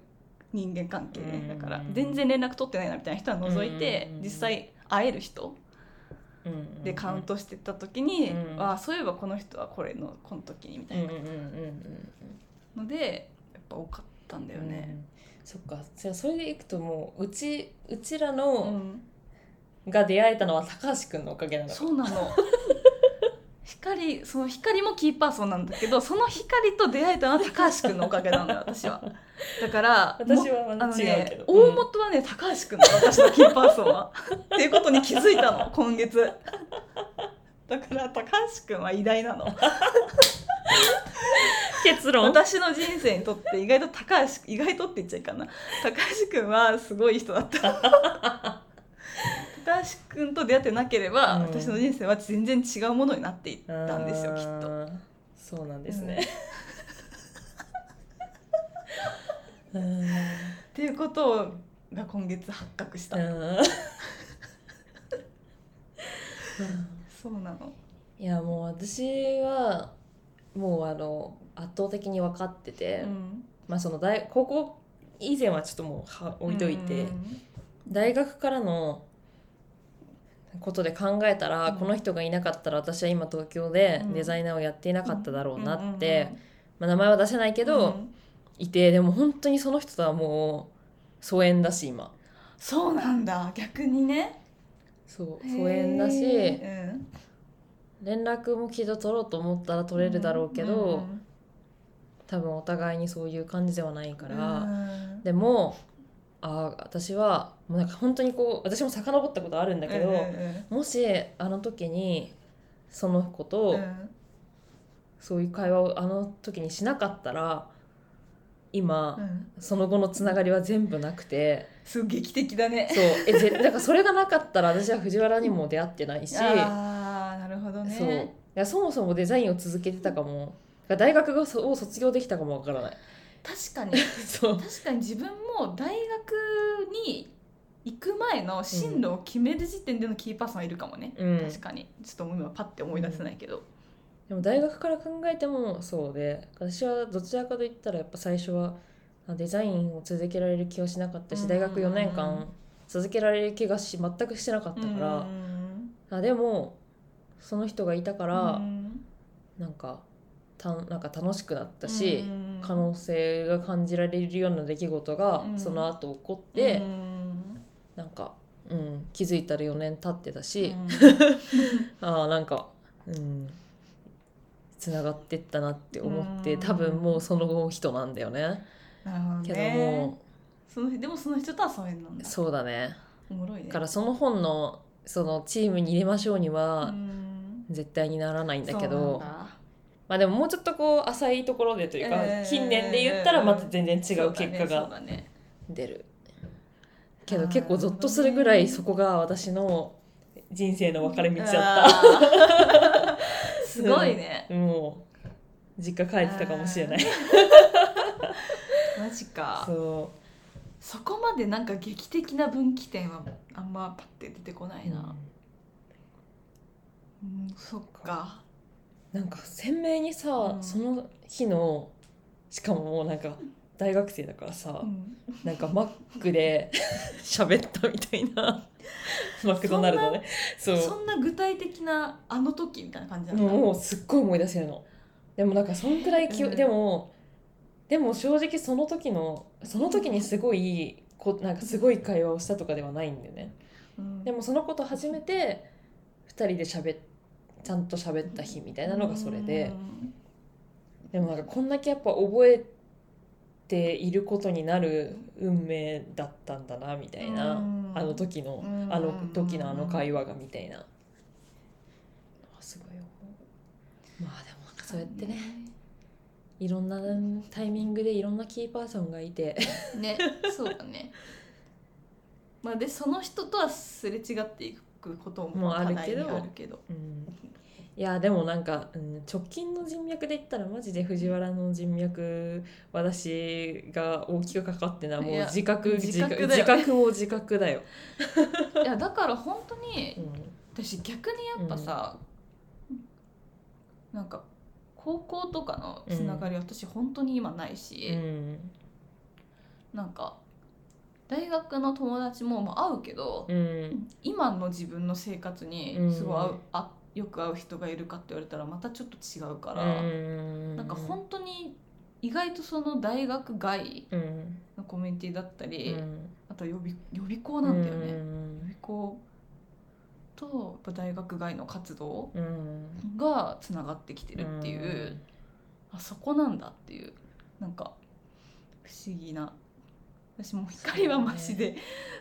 人間関係ねだから全然連絡取ってないなみたいな人は除いてうん。実際会える人うん。でカウントしてった時に、うん。ああそういえばこの人はこれのこの時にみたいな。のでやっぱ多かったんだようん。ね。そっか。じゃあそれでいくともううちうちらうのんが出会えたのは高橋くんのおかげなのか。そうなの。光その光もキーパーソンなんだけどその光と出会えたのは高橋君のおかげなんだよ私は。だから私はもあのねどうん大元はね高橋君だ私のキーパーソンは。っていうことに気づいたの今月。だから高橋君は偉大なの。結論？私の人生にとって意外と高橋意外とって言っちゃいかんな。高橋君はすごい人だった高橋君と出会ってなければ、うん。私の人生は全然違うものになっていったんですよきっと。そうなんですね、うん。っていうことが今月発覚した、うん。<laughs> そうなの。いやもう私はもうあの圧倒的に分かってて、うん。まあその大高校以前はちょっともうは置いといて、うん。大学からのことで考えたら、うん。この人がいなかったら私は今東京でうん。デザイナーをやっていなかっただろうなっうてん、まあ、名前は出せないけど、ん。いてでも本当にその人とはもう疎遠だし今。そうなんだ。逆にね。そう疎遠だしへ連絡もきっと取ろうと思ったら取れるだろうけど、うん多分お互いにそういう感じではないかうら、ん。でもあー私はもうなんか本当にこう私も遡ったことあるんだけど、うんうんもしあの時にその子と、うん。そういう会話をあの時にしなかったら今、うん。その後のつながりは全部なくて。すごい劇的だね。そう。えぜ <laughs> だからそれがなかったら私は藤原にも出会ってないし、ああなるほどね。そう。いやそもそもデザインを続けてたかも。大学がそを卒業できたかもわからない確かに。<laughs> そう。確かに自分も大学に行く前の進路を決める時点でのキーパーソンはいるかもね、うん。確かに。ちょっと今パッて思い出せないけど、でも大学から考えてもそうで私はどちらかといったらやっぱ最初はあデザインを続けられる気はしなかったし、うん。大学4年間続けられる気がし全くしてなかったから、うん。あでもその人がいたから、うん。なんかたなんか楽しくなったし、うん。可能性が感じられるような出来事がうん。その後起こって、うん。なんか、うん、気づいたら4年経ってたし、うん。<laughs> ああなんかうんつながってったなって思ってうん。多分もうその人なんだよね。なるほどけどねもそのでもその人とは疎遠なんだそうだね。おもろいね。だからその本のそのチームに入れましょうにはうん。絶対にならないんだけそうど、まあでももうちょっとこう浅いところでというか、えー近年で言ったらまた全然違う結果が出る。けどあー結構ゾッとするぐらいそこが私の人生の分かれ道だっあー。<laughs> すごいね。た。もう実家帰ってたかもしれない。マジか。そそこまでなんか劇的な分岐点はあんまパッて出てこなう、いな、うん、そっかなんか鮮明にさ、うん。その日のしかももうなんか大学生だからさ、うん。なんかマックで <laughs> 喋ったみたいな <laughs> マクドナルドね。そう。そんな具体的なあの時みたいな感じなんだもうすっごい思い出せるの。でもなんかそんくらいき、うん。でもでも正直その時のその時にすごいこなんかすごい会話をしたとかではないんだよね。うん。でもそのこと初めて2人で喋っちゃんと喋った日みたいなのがそれで、でもなんかこんだけやっぱ覚えていることになる運命だったんだなみたいな、うん。あの時の、うん。あの時のあの会話がみたいな、すごい思う。まあでもなんかそうやってね。いろんなタイミングでいろんなキーパーソンがいて。ねそうだね。まあでその人とはすれ違っていくこともあるけど。あるけど。うん。いやでもなんか、うん、直近の人脈で言ったらマジで藤原の人脈私が大きくかかってるのはもう自覚自自覚自覚も自覚だよ、<laughs> いやだから本当にうん。私逆にやっぱさ、なんか高校とかのつながり、私本当に今ないし、うん。なんか大学の友達もまあ会うけど、うん。今の自分の生活にうん。すごい会う、あよく会う人がいるかって言われたらまたちょっと違うから、うん。なんか本当に意外とその大学外うん。のコミュニティだったり、うん。あと予備予備校なんだよね、う予ん備校とやっぱ大学外の活動うん。がつながってきてるっていう、あそこなんだっていうなんか不思議な私もう光はマジで、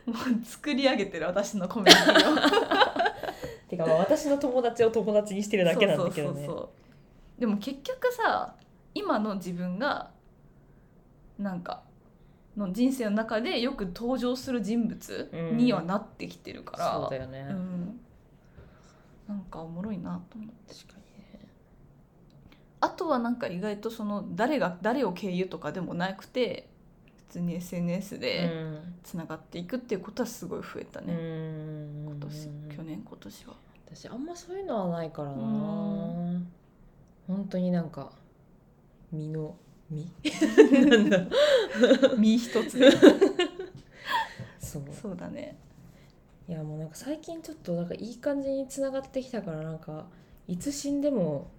もう作り上げてる私のコミュニティをてかまあ私の友達を友達にしてるだけなんだけどね。そうそうそうでも結局さ今の自分がなんかの人生の中でよく登場する人物にはなってきてるから、そうだよね、うん。なんかおもろいなと思って。確かにね。あとはなんか意外とその誰が誰を経由とかでもなくて普通に SNS でつながっていくっていうことはすごい増えたうんね、うん。今年去年今年は。私あんまそういうのはないからな。うん。本当になんか身の身？なんだ身一つで。<laughs> そう。そうだね。いやもうなんか最近ちょっとなんかいい感じにつながってきたからなんかいつ死んでも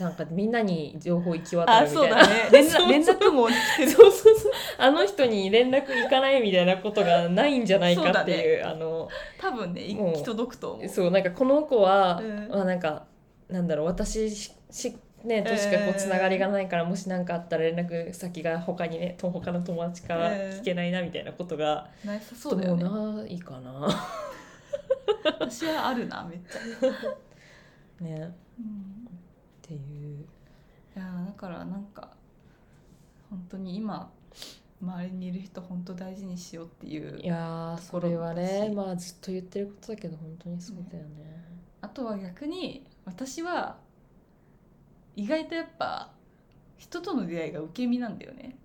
なんかみんなに情報行き渡あるみたいなそうだ。ね連絡 <laughs> 連絡網に来てる。そうそうそう。あの人に連絡行かないみたいなことがないんじゃないかっていうあの多分ね行き届くと思う。そうなんかこの子は、うん。まあなんかなんだろう私ししねとしかこうつながりがないから、もし何かあったら連絡先が他にねと他の友達から聞けないなみたいなことが、なさちょっともそうだよね。うないかな。私はあるなめっちゃ、<laughs> ね。っうんていう。いやだからなんか本当に今周りにいる人本当大事にしようっていういやーそれはねまあずっと言ってることだけど本当にそうだよね。あとは逆に私は意外とやっぱ人との出会いが受け身なんだよね、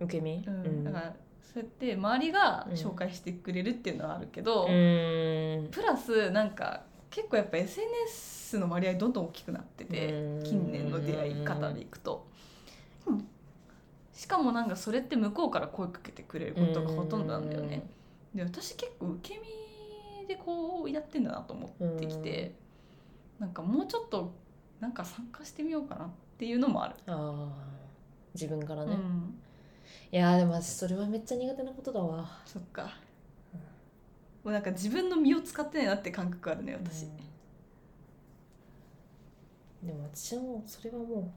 受け身、うん。だからそうやって周りが紹介してくれるっていうのはあるけど、うん。プラスなんか結構やっぱ SNS の割合どんどん大きくなっててうん。近年の出会い方でいくと、しかもなんかそれって向こうから声かけてくれることがほとんどなんだよね。で私結構受け身でこうやってんだなと思ってきて、なんかもうちょっとなんか参加してみようかなっていうのもある。ああ自分からね、いうん、やーでも私それはめっちゃ苦手なことだわ。そっか。もうなんか自分の身を使ってないなって感覚あるね私。うんでも私はもうそれはも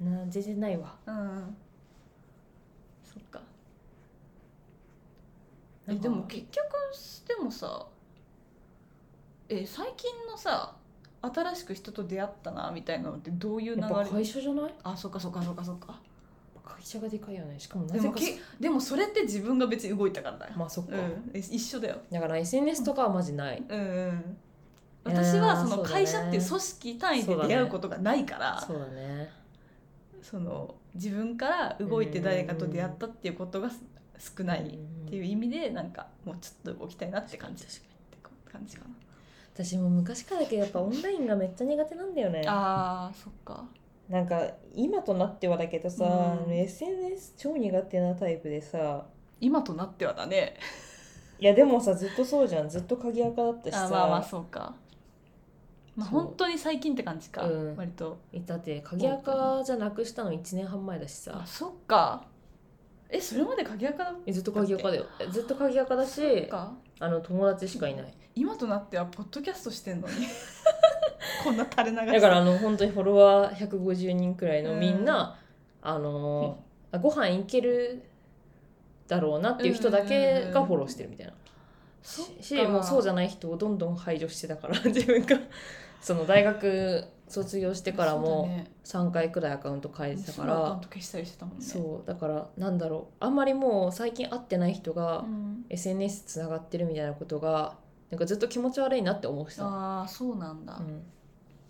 うな全然ないわうん。そっか。えでも結局でもさえ最近のさ新しく人と出会ったなみたいなのってどういう流やっぱれ会社じゃない？あそっかそっかそっかそっか会社がでかいよね。しかもなぜかでもけでもそれって自分が別に動いたからだよ、まあそっか、うん、え一緒だよ。だから SNS とかはマジない、うんうん。いやー私はその会社っていう組織単位で出会うことがないからそうだね。その自分から動いて誰かと出会ったっていうことがす少ないっていう意味でなんかもうちょっと動きたいなって感じ。って感じかな。私も昔からだけどやっぱオンラインがめっちゃ苦手なんだよね。あーそっかなんか今となってはだけどさ、うん。SNS 超苦手なタイプでさ。今となってはだね。いやでもさずっとそうじゃん。ずっと鍵垢だったしさ。あまあまあそうか。まあ本当に最近って感じか、うん。割と。だって鍵垢じゃなくしたの1年半前だしさ。あそっかえそれまで鍵垢だずっと鍵垢だよ。えずっと鍵垢だしか。あの友達しかいない。今となってはポッドキャストしてんのに。<laughs> こんな垂れ流しだからあの本当にフォロワー150人くらいのうんみん。な、あのあご飯行けるだろうなっていう人だけがフォローしてるみたいな、しもうそうじゃない人をどんどん排除してたから自分が。その大学卒業してからもね。3回くらいアカウント変えてたから。そうだからなんだろう。あんまりもう最近会ってない人がうん。SNS つながってるみたいなことがなんかずっと気持ち悪いなって思ってた、ああそうなんだ、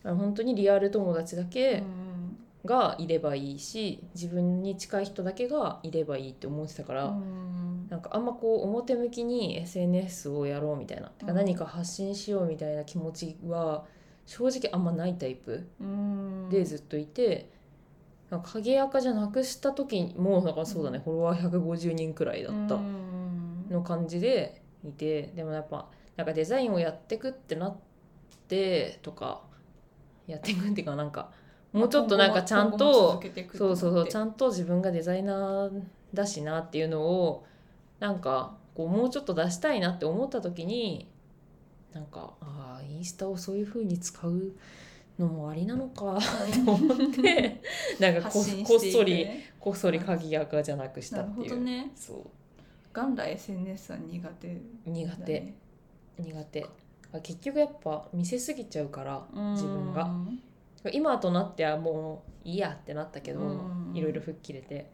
うん、本当にリアル友達だけ、うんがいればいいし自分に近い人だけがいればいいって思ってたから、うんなんかあんまこう表向きに SNS をやろうみたいな、うん。何か発信しようみたいな気持ちは正直あんまないタイプ。うん。でずっといて、影垢じゃなくした時もなんかそうだね、フォロワー150人くらいだったうん。の感じでいてでもやっぱなんかデザインをやってくってなってとかやっていくっていうかなんかもうちょっとなんかちゃんとそうそうそうちんゃんと自分がデザイナーだしなっていうのをなんかこうもうちょっと出したいなって。思った時になんかああインスタをそういう風に使うのもありなのかって思って <laughs> なんかここっそりこっそり鍵垢じゃなくしたっていう、ね。そう。元来 SNS は苦手。苦手、苦手。結局やっぱ見せすぎちゃうから自分が。うん今となってはもういいやってなったけどうん。いろいろ吹っ切れて。やっ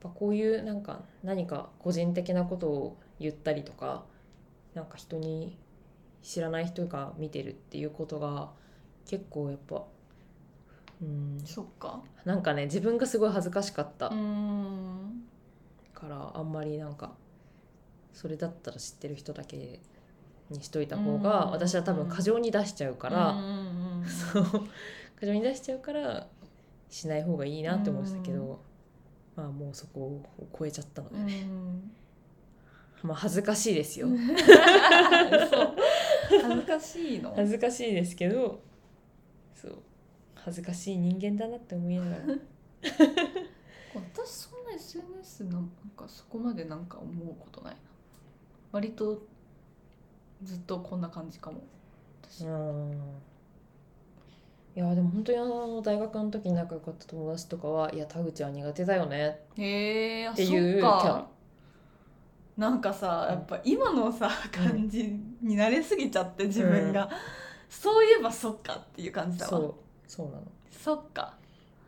ぱこういうなんか何か個人的なことを言ったりとかなんか人に知らない人が見てるっていうことが結構やっぱうん。そっか。なんかね自分がすごい恥ずかしかった。うん。からあんまりなんかそれだったら知ってる人だけにしといた方がうん。私は多分過剰に出しちゃうから。そう。過剰に出しちゃうからしない方がいいなって思ってたけど、まあもうそこを超えちゃったので、うん。まあ恥ずかしいですよ、<laughs> 恥ずかしいの？恥ずかしいですけどそう恥ずかしい人間だなって思いながら。<laughs> 私そんな SNS なんかそこまでなんか思うことないな。割とずっとこんな感じかも。私。うんいやでも本当にあの大学の時に仲良かった友達とかは「いや田口は苦手だよね。へえ」あっていうキャラ。かなんかさやっぱ今のさ感じに慣れすぎちゃって自分が、そういえばそっかっていう感じだわ。そうそうなの。そっか。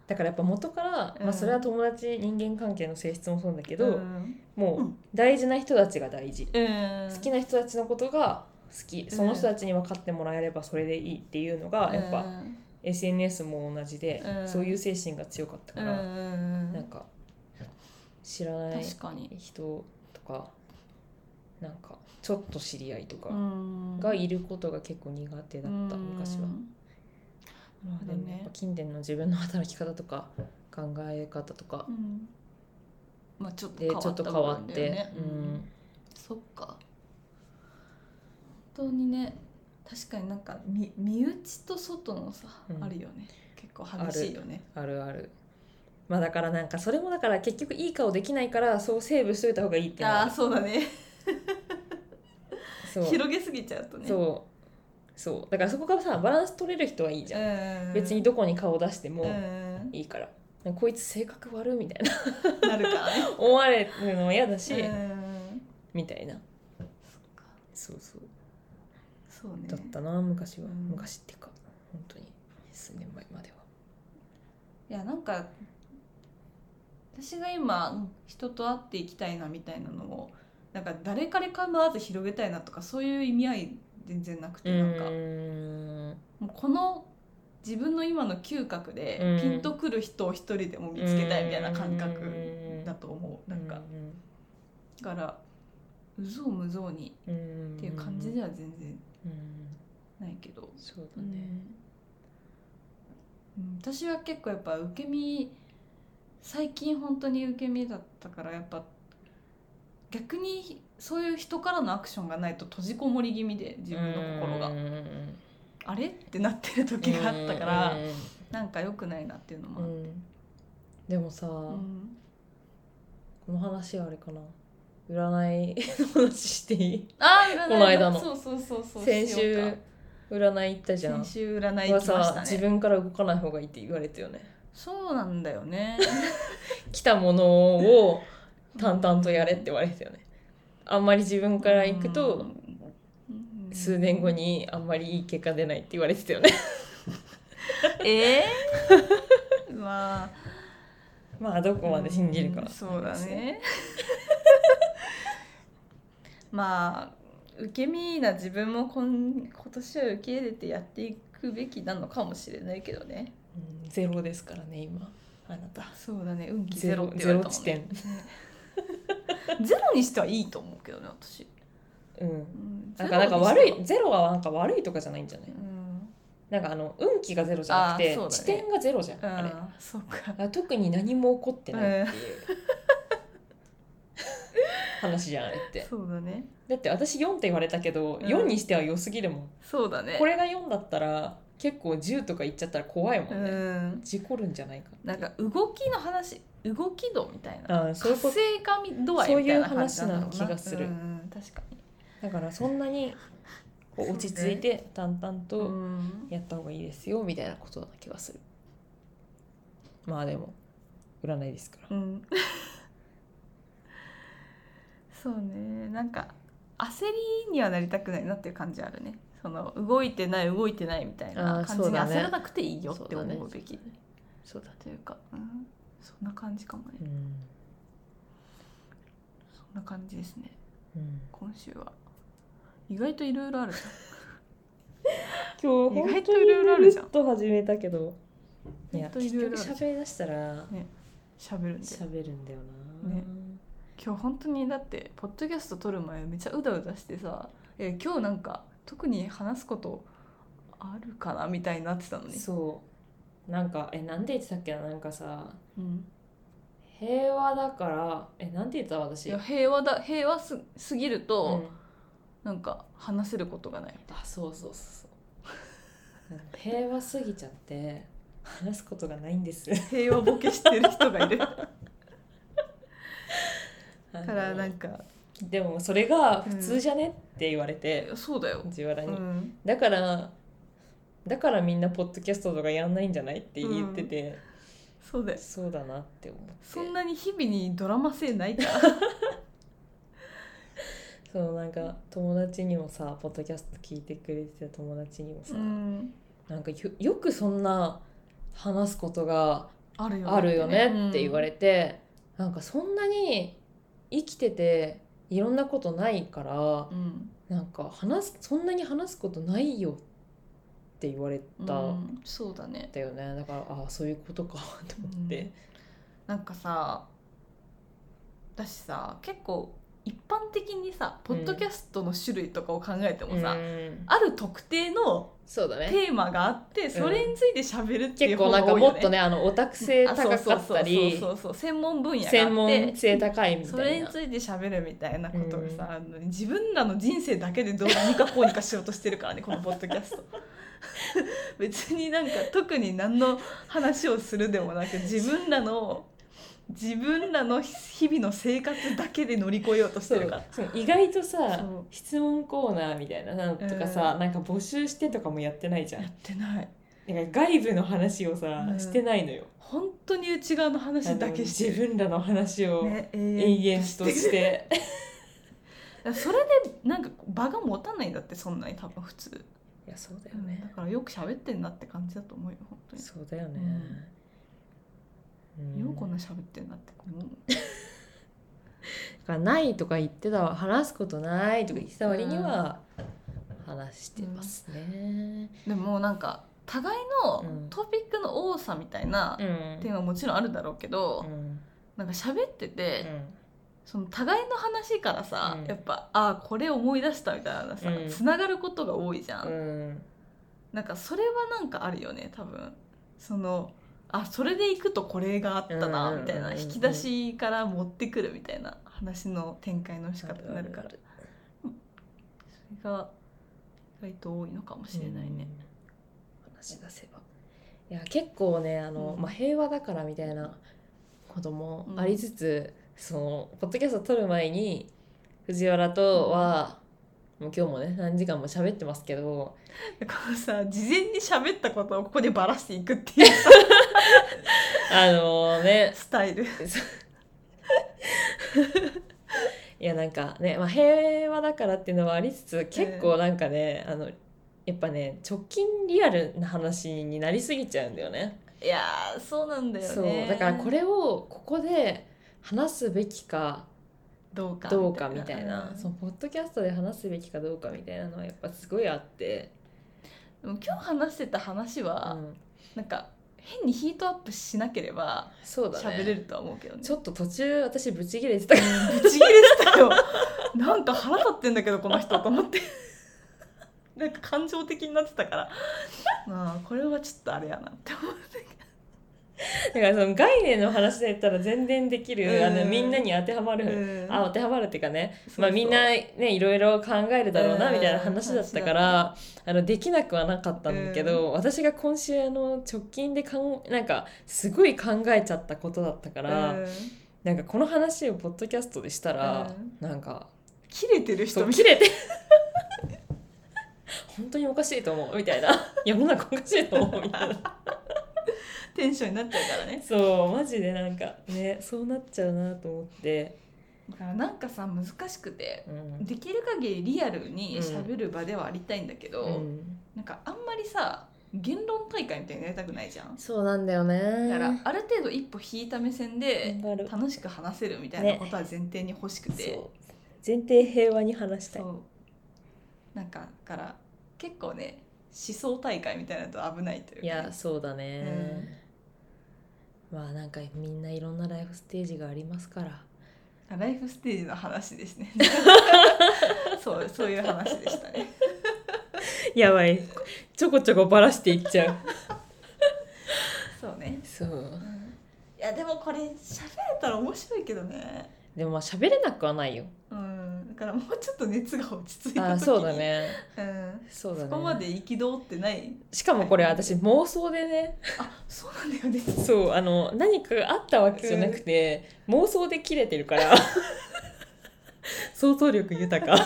だからやっぱ元から、うん。まあ、それは友達人間関係の性質もそうだけど、うん。もう大事な人たちが大事、うん。好きな人たちのことが好き。その人たちに分かってもらえればそれでいいっていうのがやっぱうん SNS も同じでうん。そういう精神が強かったかうらん。なんか知らない確かに。人とかなんかちょっと知り合いとかうん。がいることが結構苦手だった昔は。うん。なるほどでもやっねぱ近年の自分の働き方とか考え方とかうん。まあちょっとでちょっと変わって、うん。そっか。本当にね確かになんか身身内と外のさ、うん。あるよね。結構激しいよね。あるある。まあだからなんかそれもだから結局いい顔できないからそうセーブしといた方がいいってああそうだねそう。広げすぎちゃうとね。そう。そう。だからそこからさバランス取れる人はいいじゃん、うん別にどこに顔出してもうんいいから、なんかこいつ性格悪みたいな。なるからね。<laughs> 思われるのも嫌だし、うんみたいな。そっか。そうそう。そうね。だったな昔は、うん。昔っていうか本当に。数年前までは。いやなんか私が今人と会っていきたいなみたいなのもなんか誰彼構わず広げたいなとかそういう意味合い全然なくてなんか。この自分の今の嗅覚でうん。ピンとくる人を一人でも見つけたいみたいな感覚だと思う。なんか。だからうぞうむぞうにっていう感じでは全然うん。ないけど、そうだね、うん。うん。私は結構やっぱ受け身最近本当に受け身だったからやっぱ逆にそういう人からのアクションがないと閉じこもり気味で自分の心が。あれ？ってなってる時があったからうん。なんか良くないなっていうのもあって、うん。でもさ、うん。この話はあれかな。占いの話していい？あー占いこの間の。そうそうそうそう。先週占い行ったじゃん。先週占いは行きましたさ自ね分から動かない方がいいって言われたよね。そうなんだよね。<laughs> 来たものを淡々とやれって言われてたよね。あんまり自分から行くとうん。数年後にあんまりいい結果出ないって言われてたよね。ええ <laughs> まあ。まあどこまで信じるかうんそうだね。<laughs> まあ受け身な自分も今今年は受け入れてやっていくべきなのかもしれないけどね。うんゼロですからね今。あなた。そうだね。運気ゼロゼロって言われたもんゼロ地点。ね <laughs> <laughs> ゼロにしてはいいと思うけどね私、うん。うんなんかなんか悪いゼロはなんか悪いとかじゃないんじゃない？うん、なんかあの運気がゼロじゃなくて、ね。地点がゼロじゃん、あれ。そうか。あ特に何も起こってないっていう、<laughs> 話じゃんあれって。そうだね。だって私4って言われたけど、うん。4にしては良すぎるもん。そうだね。これが4だったら結構10とか言っちゃったら怖いもうんね、ん。事故るんじゃないかなんか動きの話動き度みたいな。そういうこと。活性化度合いみたいな感じなんだろうな。そういう話な気がする。うん確かに。だからそんなにこう落ち着いて淡々うとん。やった方がいいですよみたいなことな気がする。まあでも占いですから。うん。<laughs> そうね。なんか焦りにはなりたくないなっていう感じあるねその動いてない動いてないみたいな感じに焦らなくていいよって思うべきそうだね。というか、うん、そんな感じかもね。うん、そんな感じですね。うん、今週は。意外といろいろあるじ今日意外といろいろあるじゃん。<laughs> と始めたけど。いや結局喋りだしたらゃん喋るんで喋るんだよな、ね。今日本当にだってポッドキャスト撮る前めっちゃうだうだしてさえ今日なんか特に話すことあるかなみたいになってたのに、そう。なんかえなんて言ってたっけななんかさうん、平和だからえなんて言ってた私？いや平和だ平和すすぎると、うん。なんか話せることがないあそうそうそうそう。平和すぎちゃって話すことがないんです。平和ボケしてる人がいる。<laughs> <laughs> かからなんかでもそれが普通じゃね、って言われてそうだよ、藤原に、うん、だからだからみんなポッドキャストとかやんないんじゃないって言ってて、そうだよ。そうだなって思って。そんなに日々にドラマ性ないか。ら <laughs> そうなんか友達にもさポッドキャスト聞いてくれてた友達にもさ、うん。なんかよよくそんな話すことがあるよあるよねって言われれて、なんかそんなに生きてていろんなことないからうん、なんか話すそんなに話すことないよって言われた。うんんそうだね。だよね。だからああそういうことかと思って、なんかさ私さ結構一般的にさポッドキャストの種類とかを考えてもさ、うん。ある特定のそうだね。テーマがあってそれについて喋るっていう方結構なんかが多いよね。もっとねあのオタク性あ高かそうそうったりそう。そうそう専門分野があって専門性高いみそたいな。れについて喋るみたいなことがさ、あの自分らの人生だけでどうにかこうにかしようとしてるからね <laughs> このポッドキャスト。別になんか特に何の話をするでもなく自分らの自分らの日々の生活だけで乗り越えようとしてるから。そう意外とさ質問コーナーみたいなのとかさ、うん。なんか募集してとかもやってないじゃん。やってない。なんか外部の話をさ、うん。してないのよ。本当に内側の話だけして。る、自分らの話をね、永遠として、<laughs> それでなんか場が持たないんだってそんなに多分普通、いやそうだよだね、からよく喋ってんなって感じだと思うよ本当に。そうだよね、うんようこんな喋ってんなって思うだからないとか言ってたわ。話すことないとか言ってた割には話してますね。でもなんか互いのうん。トピックの多さみたいなうん。テーマももちろんあるだろうけど、うん。なんか喋ってて、うん。その互いの話からさ、うん。やっぱああこれ思い出したみたいなさ、うん。つながることが多いじゃん、うん。なんかそれはなんかあるよね多分。そのあそれでいくとこれがあったなうんみたいな。引き出しから持ってくるみたいな話の展開の仕方になるから。それが意外と多いのかもしれないね。うん。話し出せばいや結構ねあの、うん。まあ、平和だからみたいなこともありつつ、そのポッドキャスト撮る前に藤原とは、もう今日もね何時間も喋ってますけど。<laughs> このさ事前に喋ったことをここでバラしていくっていうさ <laughs> あのね。スタイル。<laughs> いやなんかね、まあ、平和だからっていうのはありつつ結構なんかね、あのやっぱね直近リアルな話になりすぎちゃうんだよね。いやーそうなんだよね。そう。だからこれをここで話すべきかどうかどうかみたいな、うんそのポッドキャストで話すべきかどうかみたいなのはやっぱすごいあって、でも今日話してた話うは、ん、なんか変にヒートアップしなければそうだね。喋れるとは思うけどね。ちょっと途中私ブチギレてたから。ぶち切れてたよ。<laughs> なんか腹立ってんだけどこの人と思って。<laughs> なんか感情的になってたから。まあこれはちょっとあれやなって思うだからその概念の話で言ったら全然できる、うん。あのみんなに当てはまる、うん。あ当てはまるっていうかねまあ、みんなねいろいろ考えるだろうなうん。みたいな話だったから、あのできなくはなかったんだけど、う私が今週あの直近でかんなんかすごい考えちゃったことだったから、うん。なんかこの話をポッドキャストでしたら、うなんか切れてるそ人切れて。<laughs> 本当におかしいと思うみたいな。世の中おかしいと思うみたいななテンションになっちゃうからね。そうマジでなんかねそうなっちゃうなと思って、だからなんかさ難しくてうん。できる限りリアルに喋る場ではありたいんだけど、うん。なんかあんまりさ言論大会みたいになりたくないじゃん。そうなんだよね。だからある程度一歩引いた目線で楽しく話せるみたいなことは前提に欲しくて、そう。前提平和に話したい。なんかだから結構ね思想大会みたいなのと危ないというかいやそうだね、まあなんかみんないろんなライフステージがありますから。ライフステージの話ですね。<laughs> そうそういう話でしたね。やばい。ちょこちょこばらしていっちゃう。そうね、そう。うん。いやでもこれ喋れたら面白いけどね。でもまあ喋れなくはないよ。うんだからもうちょっと熱が落ち着いた時に。あそうだね。うん。そうだね。そこまで憤ってない。しかもこれ私妄想でね。あそうなんだよね。そうあの何かがあったわけじゃなくて、妄想で切れてるから。<laughs> 想像力豊か。い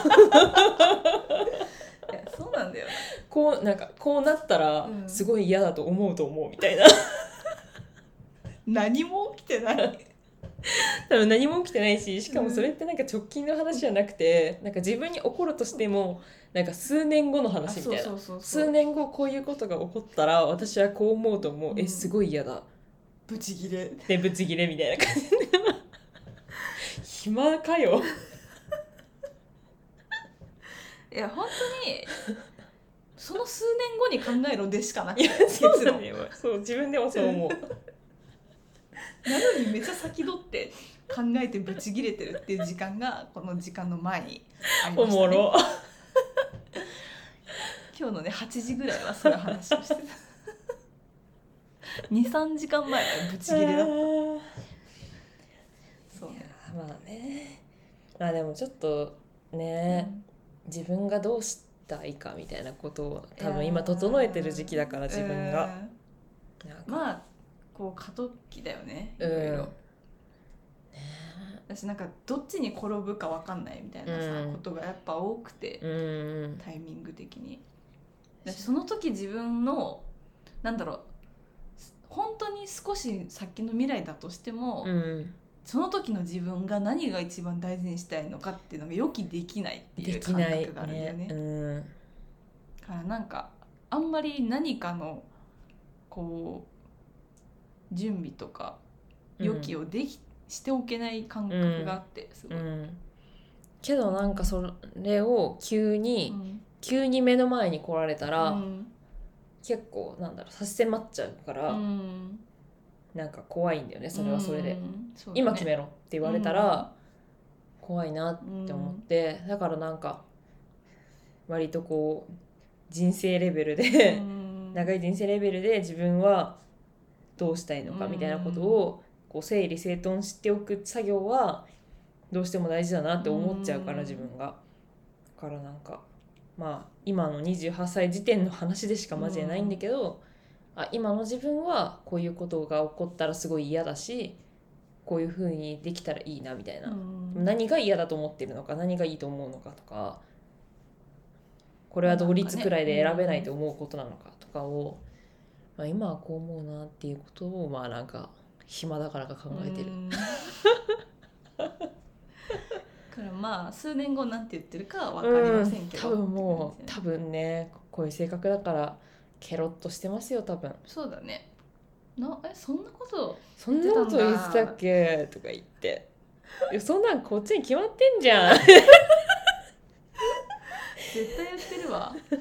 やそうなんだよ。ねこうなんかこうなったらうん。すごい嫌だと思うと思うみたいな。何も起きてない <laughs> 多分何も起きてないししかもそれってなんか直近の話じゃなくてなんか自分に起こるとしてもなんか数年後の話みたいな。数年後こういうことが起こったら私はこう思うと思う、うん。えすごい嫌だ。ブチギレ。でブチギレみたいな感じ。で <laughs> 暇かよ。<laughs> いや本当にその数年後に考えろでしかなくてそう自分でもそう思うなのにめっちゃ先取って考えてブチギレてるっていう時間がこの時間の前にありました、ね、おもろ。今日のね8時ぐらいはそういう話をしてた。23時間前はブチギレだった。そうね、まあね。まあでもちょっとね、自分がどうしたいかみたいなことを多分今整えてる時期だから自分が、うん。なんか。まあこう過渡期だよねいうん。ろいろ、私なんかどっちに転ぶか分かんないみたいなさ、うん。ことがやっぱ多くて、うんうんタイミング的に。その時自分のなんだろう本当に少し先の未来だとしても、うん。その時の自分が何が一番大事にしたいのかっていうのが予期できないっていう感覚があるんだよね。ね。うん。だからなんかあんまり何かのこう準備とか予期をでき、しておけない感覚があってすごい、うん。けどなんかそれを急に、うん。急に目の前に来られたら、うん。結構なんだろう差し迫っちゃうから、うん。なんか怖いんだよねそれはそれで、うん。そね。今決めろって言われたら、怖いなって思って、だからなんか割とこう人生レベルで、うん。長い人生レベルで自分はどうしたいのかみたいなことをこう整理整頓しておく作業はどうしても大事だなって思っちゃうからうん。自分が。だからなんかまあ今の28歳時点の話でしかマジでないんだけど、あ今の自分はこういうことが起こったらすごい嫌だしこういう風にできたらいいなみたいな、うん。何が嫌だと思ってるのか何がいいと思うのかとかこれは同率くらいで選べないと思うことなのかとかを、まあ、今はこう思うなっていうことをまあなんか暇だからか考えてる。<laughs> からまあ数年後なんて言ってるかは分かりませんけど、うん。多分もう多分ねこういう性格だからケロッとしてますよ多分。そうだね。なえそんなことそんなこと言ってたっけ？とか言って。いやそんなんこっちに決まってんじゃん。<laughs> 絶対言ってるわ。だ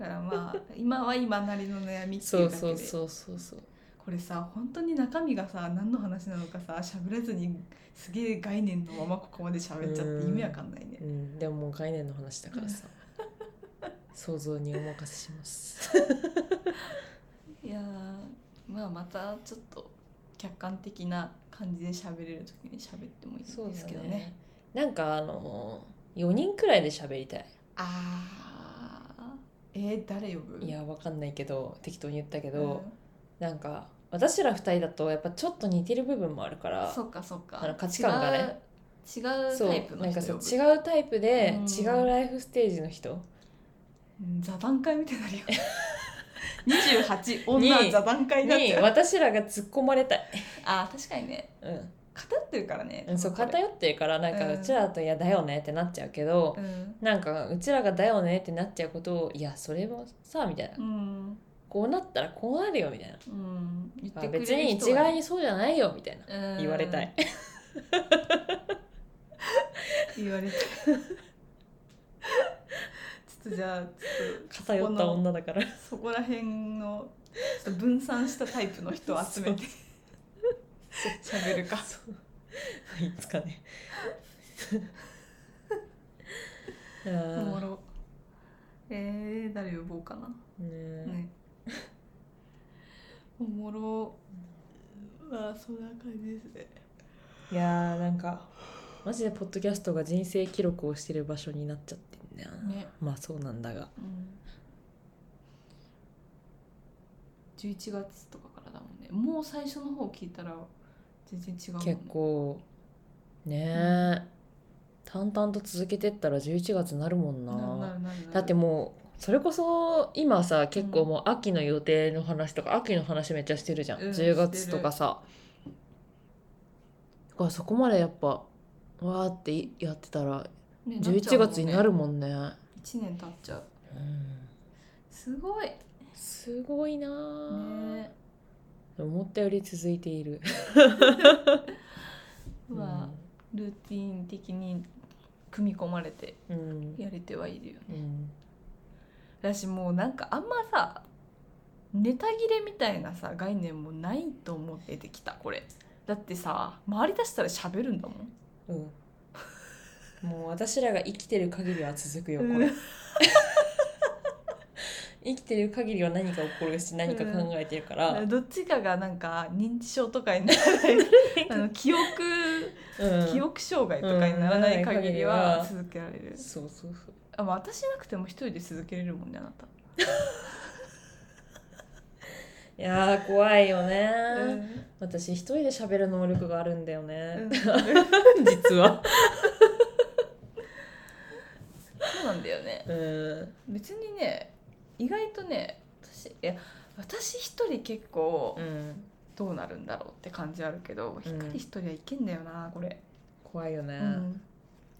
からまあ今は今なりの悩みっていそううだけで。そうそうそうそうこれさ本当に中身がさ何の話なのかさ喋らずにすげえ概念のままここまで喋っちゃって意味わかんないね。うんでももう概念の話だからさ。想像にお任せします。いやーまあまたちょっと客観的な感じで喋れる時に喋ってもいいんですけどね。なんかあの4人くらいで喋りたい。あーえー、誰呼ぶ？いやわかんないけど適当に言ったけけど、なんか私ら2人だとやっぱちょっと似てる部分もあるからそっかそっか。あの価値観がね。違うタイプのなんか人そう違うタイプでうん。違うライフステージの人。うん座談会みたいになるよ。28女に座談会になっにちゃう私らが突っ込まれたい、あー確かにね。うん偏ってるからねうん、そう偏ってるからなんかうちらだと「いやだよね」ってなっちゃうけど、うん。なんかうちらが「だよね」ってなっちゃうことを「いやそれもさ」みたいな。うん、こうなったらこうなるよみたいな。うん、言ってあくれる別に一概にそうじゃないよみたいな。うん。言われたい。言われたい。ちょっとじゃあちょっと偏った女だから。そこら辺の分散したタイプの人を集めて喋るか。そう。いつかね。おもろ。えー、誰呼ぼうかな。ねね。おもろ。まあそんな感じですね。いやーなんかマジでポッドキャストが人生記録をしてる場所になっちゃってんだよな、ね。まあそうなんだが。うん。11月とかからだもんね。もう最初の方聞いたら全然違うね。結構ね。え、淡々と続けてったら11月になるもんな。だってもうそれこそ今さ結構もう秋の予定の話とか秋の話めっちゃしてるじゃん、うん10月とかさ。だからそこまでやっぱわーってやってたらね11月になるももんね。1年経っちゃう。うん。すごい。すごいなー。ね思ったより続いている。<laughs> まあルーティン的に組み込まれてうん。やれてはいるよね。うん。だしもうなんかあんまさネタ切れみたいなさ概念もないと思っててきたこれ。だってさ回り出したら喋るんだもん。うん。もう私らが生きてる限りは続くよこれ、うん生きてる限りは何か起こるし何か考えてるから、どっちかがなんか認知症とかにならないあの記憶、うん。記憶障害とかにならない限りはうん。続けられる、そうそうそう。あ、まあ、私なくても一人で続けれるもんねあなた、<laughs> いやー怖いよね、うん。私一人で喋る能力があるんだよね、うん。<laughs> 実は。そうなんだよね。うん。別にね意外とね私いや私一人結構うんどうなるんだろうって感じあるけど、うん。光一人はいけんだよなこれ、怖いよね、うん。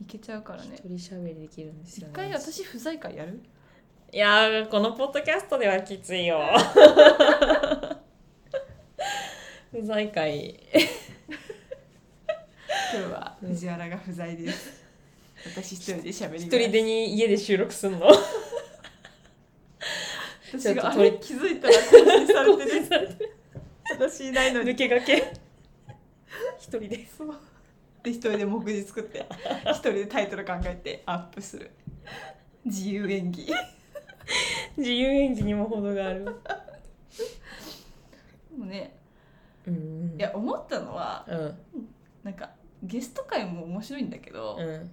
いけちゃうからね。一人喋りできるんです一よね。回私不在会やる？いやーこのポッドキャストではきついよ。<laughs> 不在会。今日は藤原が不在です、私一人で喋ります。一人でに家で収録すんの私があれ気づいたら更新されてるされてる私いないのに。抜けがけ。一人でそう。で一人で目次作って。一人でタイトル考えてアップする。自由演技。自由演技にも程がある。でもね。うん。いや思ったのはうん。なんかゲスト会も面白いんだけど、うん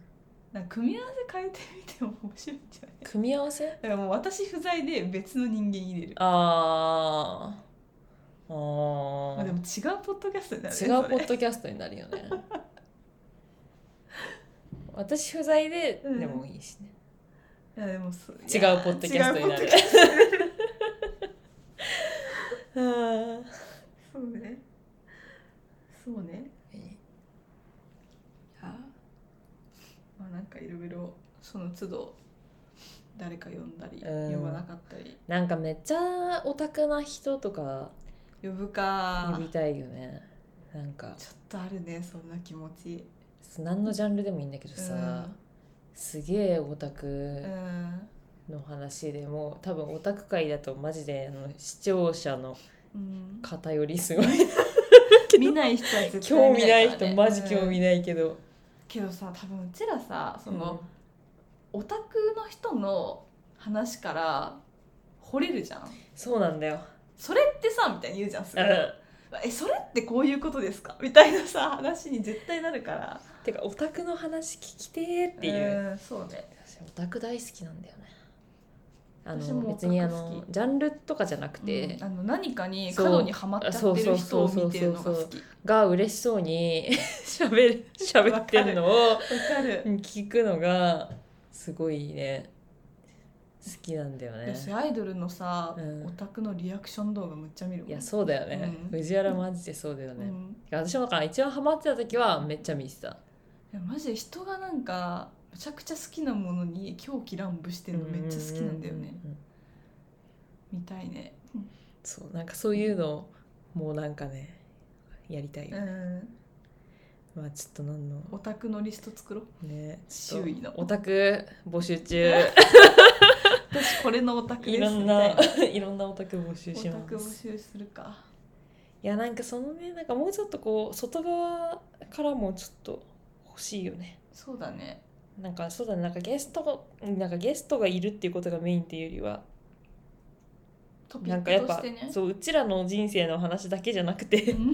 なんか組み合わせ変えてみても面白いんじゃない？組み合わせ？だからもう私不在で別の人間入れる。ああまあ、でも違うポッドキャストになるね違うポッドキャストになるよね。私不在でうん。でもいいしね、いやでもそう違うポッドキャストになる。違うポッドキャストになる。<laughs> あそうね。そうねーいやまあなんかいろいろその都度誰か呼んだり、うん。呼ばなかったり。なんかめっちゃオタクな人とか呼ぶか。呼びたいよね。なんか。ちょっとあるねそんな気持ち。何のジャンルでもいいんだけどさ、うん。すげえオタクうん。の話でもう多分オタク界だとマジであの視聴者のうん、偏りすごい。見ない人は絶対 <laughs> 興味ない人マジ興味うんないけど、けどさ多分うちらさその、うん。オタクの人の話から惚れるじゃん。そうなんだよ、それってさみたいに言うじゃんすごい、うん、えそれってこういうことですか？<laughs> みたいなさ話に絶対なるから。てかオタクの話聞きてーっていう、うんそうね。私オタク大好きなんだよねあの別にあのジャンルとかじゃなくて、うんあの何かに過度にはまっちゃってる人を見てるのが好き。が嬉しそうに <laughs> 喋る喋ってるのを聞くのがすごいね。好きなんだよね。私アイドルのさ、うん。オタクのリアクション動画むっちゃ見るいやそうだよね、うん。藤原マジでそうだよね、うん。私もだから一番ハマってた時はめっちゃ見てた。いやマジで人がなんかめちゃくちゃ好きなものに狂気乱舞してるのめっちゃ好きなんだよね、うううん見たいね。そうなんかそういうのもうなんかねやりたい。よ、うんまあちょっとなんの。オタクのリスト作ろう。ね周囲の。オタク募集中。<laughs> 私これのオタクです。いろんな <laughs> いろんなオタク募集しオタク募ます集するか。いやなんかそのねなんかもうちょっとこう外側からもちょっと欲しいよねそうだねなんかそうだねなんかゲストなんかゲストがいるっていうことがメインっていうよりはトピッなんかやっぱクとしてねそううちらの人生の話だけじゃなくて。うん。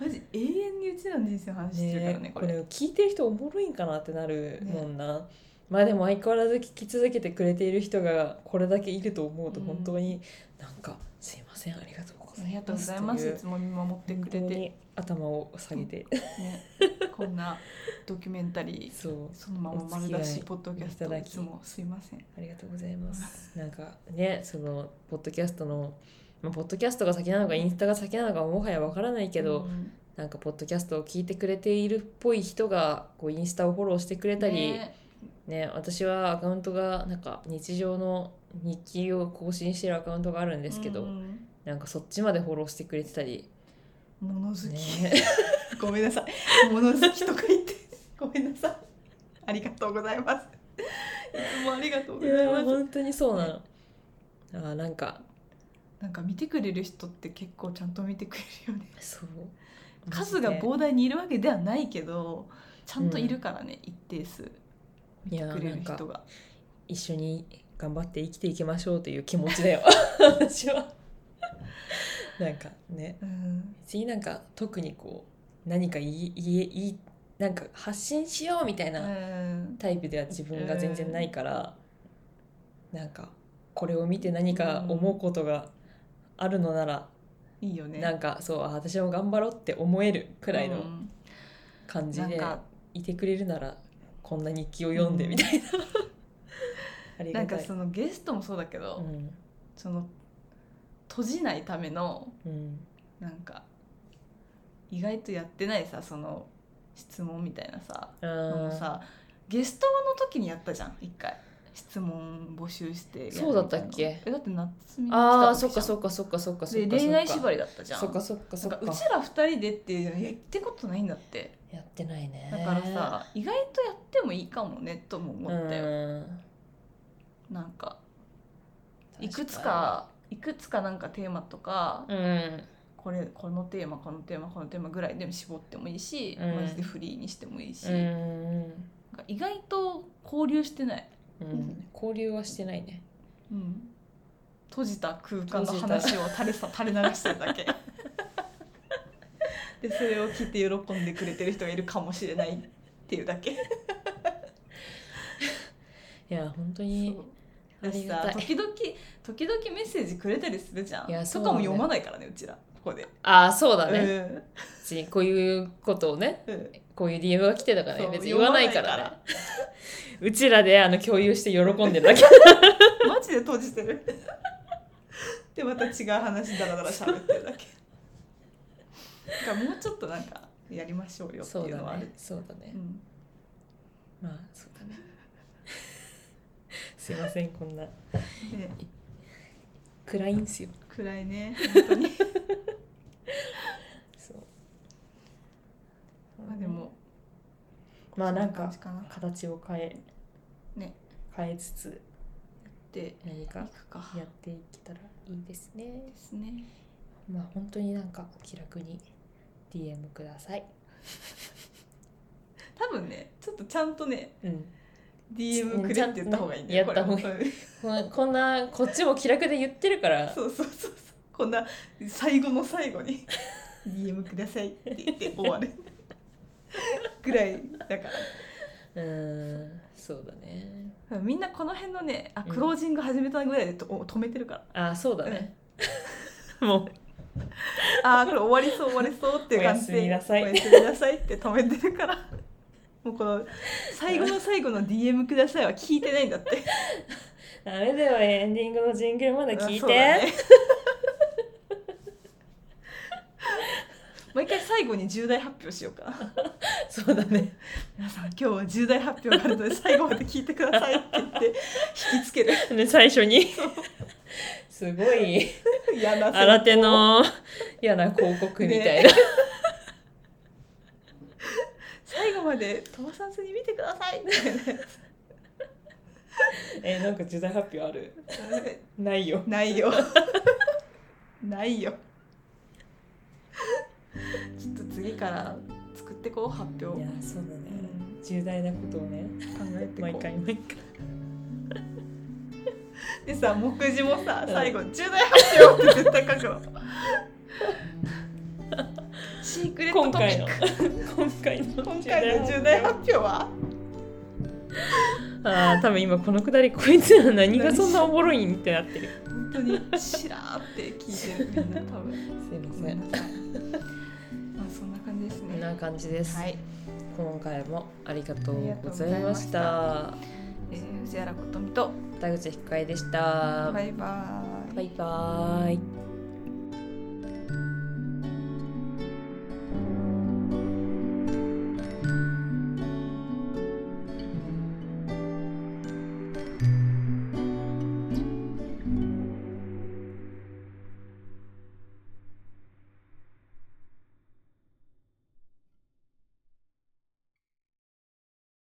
マジ永遠にうちらの人生の話してるからねねこれ。これ聞いてる人おもろいんかなってなるもんな、まあでも相変わらず聞き続けてくれている人がこれだけいると思うとうん本当になんかすいませんありがとうございますありがとうございます。といつも見守ってくれて。頭を下げて、ね。こんなドキュメンタリーそう。そのまま丸出しポッドキャストいつもすいません。ありがとうございます。なんかね、そのポッドキャストの、まあ、ポッドキャストが先なのかインスタが先なのかはもはやわからないけど、うんなんかポッドキャストを聞いてくれているっぽい人がこうインスタをフォローしてくれたり、ね。ね私はアカウントがなんか日常の日記を更新してるアカウントがあるんですけど、うんなんかそっちまでフォローしてくれてたり、物好き、ね、<laughs> ごめんなさい。物好きとか言って。<laughs> ごめんなさい。ありがとうございます。いつもありがとうございます。本当にそうなの。あーなんか。なんか見てくれる人って結構ちゃんと見てくれるよね。そう。数が膨大にいるわけではないけどちゃんといるからね、一定数。見てくれる人が。一緒に頑張って生きていきましょうという気持ちだよ。<laughs> 私は <laughs> なんかね。うん。別になんか特にこう何か言い言い言いなんか発信しようみたいなうん。タイプでは自分が全然ないから、なんかこれを見て何か思うことがあるのなら、いいよね。なんかそうあ私も頑張ろうって思えるくらいのうん。感じでいてくれるならこんな日記を読んでみたいな、<laughs> ありなんか。そのゲストもそうだけど、うん。その閉じないためのうん。なんか意外とやってないさその質問みたいなさあー。のもさゲストの時にやったじゃん一回。質問募集してそうだったっけ？えだって夏美あーそっかっそっかそっかそっか。そっでか。恋愛縛りりだったじゃん。そっかそっかそっか。うちら二人でっていうのやってことないんだって。やってないね。だからさ意外とやってもいいかもねとも思ったよ。うん。なんかいくつかいくつかなんかテーマとかうん。これこのテーマこのテーマこのテーマぐらいでも絞ってもいいし、うん。マジでフリーにしてもいいし、うなんんか意外と交流してない、うん。交流はしてないね。うん、閉じた空間の話を垂れさ <laughs> 垂れ流してるだけ。でそれを聞いて喜んでくれてる人がいるかもしれないっていうだけ。<laughs> いや本当そう。にだしさ時々時々メッセージくれたりするじゃん。いやとかも読まないからねうちら。ここで。ああそうだね、うん。別にこういうことをねうん。こういう DM が来てたからねそう別に言わないから。ね読まな <laughs> うちらであの共有して喜んでるだけ。<laughs> マジで閉じてる。でまた違う話だらだら喋ってるだけ。だからもうちょっとなんかやりましょうよってそうだいうのはある。ね。そうだね。うん。まあそう。だねすいませんこんな。ね暗いんすよ。暗いね本当にそう。まあでもまあなんか形を変えね。変えつつで何かやっていけたらいいですね。ですね。まあ本当になんか気楽に DM ください。多分ねちょっとちゃんとねうん DM くれって言った方がいいんだよちゃんとねこんこんなこっちも気楽で言ってるから。そうそうそうそう。こんな最後の最後に DM くださいって言って終わる。ぐらいだか <laughs> うーんそうだね。らみんなこの辺のねあうん。クロージング始めたぐらいでとお止めてるから、あそうだね、<laughs> もう。あーこれ終わりそう終わりそうっていう感じで。おやすみなさい。おやすみなさいって止めてるからもうこの最後の最後の DM くださいは聞いてないんだって。ダメだよエンディングのジングルまだ聞いて、もう一回最後に重大発表しようか。なそうだね。皆さん今日は重大発表があるので最後まで聞いてくださいって言って引きつける。ね最初に。すごい。嫌な新手の嫌な広告みたいな、最後まで飛ばさずに見てください。みたいなやえなんか重大発表ある？つないよ。ないよ。<laughs> ないよ。ちょっと次から作ってこう発表。考いやそうだね、う重大なことをねえてこう。毎回毎回。でさ目次もさ最後重大発表って絶対書くのシークレット今回の。トピック。今回の今回の重大発表は？<laughs> ああ多分今このくだりこいつら何がそんなおもろいんってなってる。本当にしらーって聞いてるみんな多分。すいまごせん。<laughs> まあそんな感じですね。こんな感じです、はい、今回もありがとうございました。た。えー、藤原琴美と田口ひかえでした。バイバーイ。バイバーイ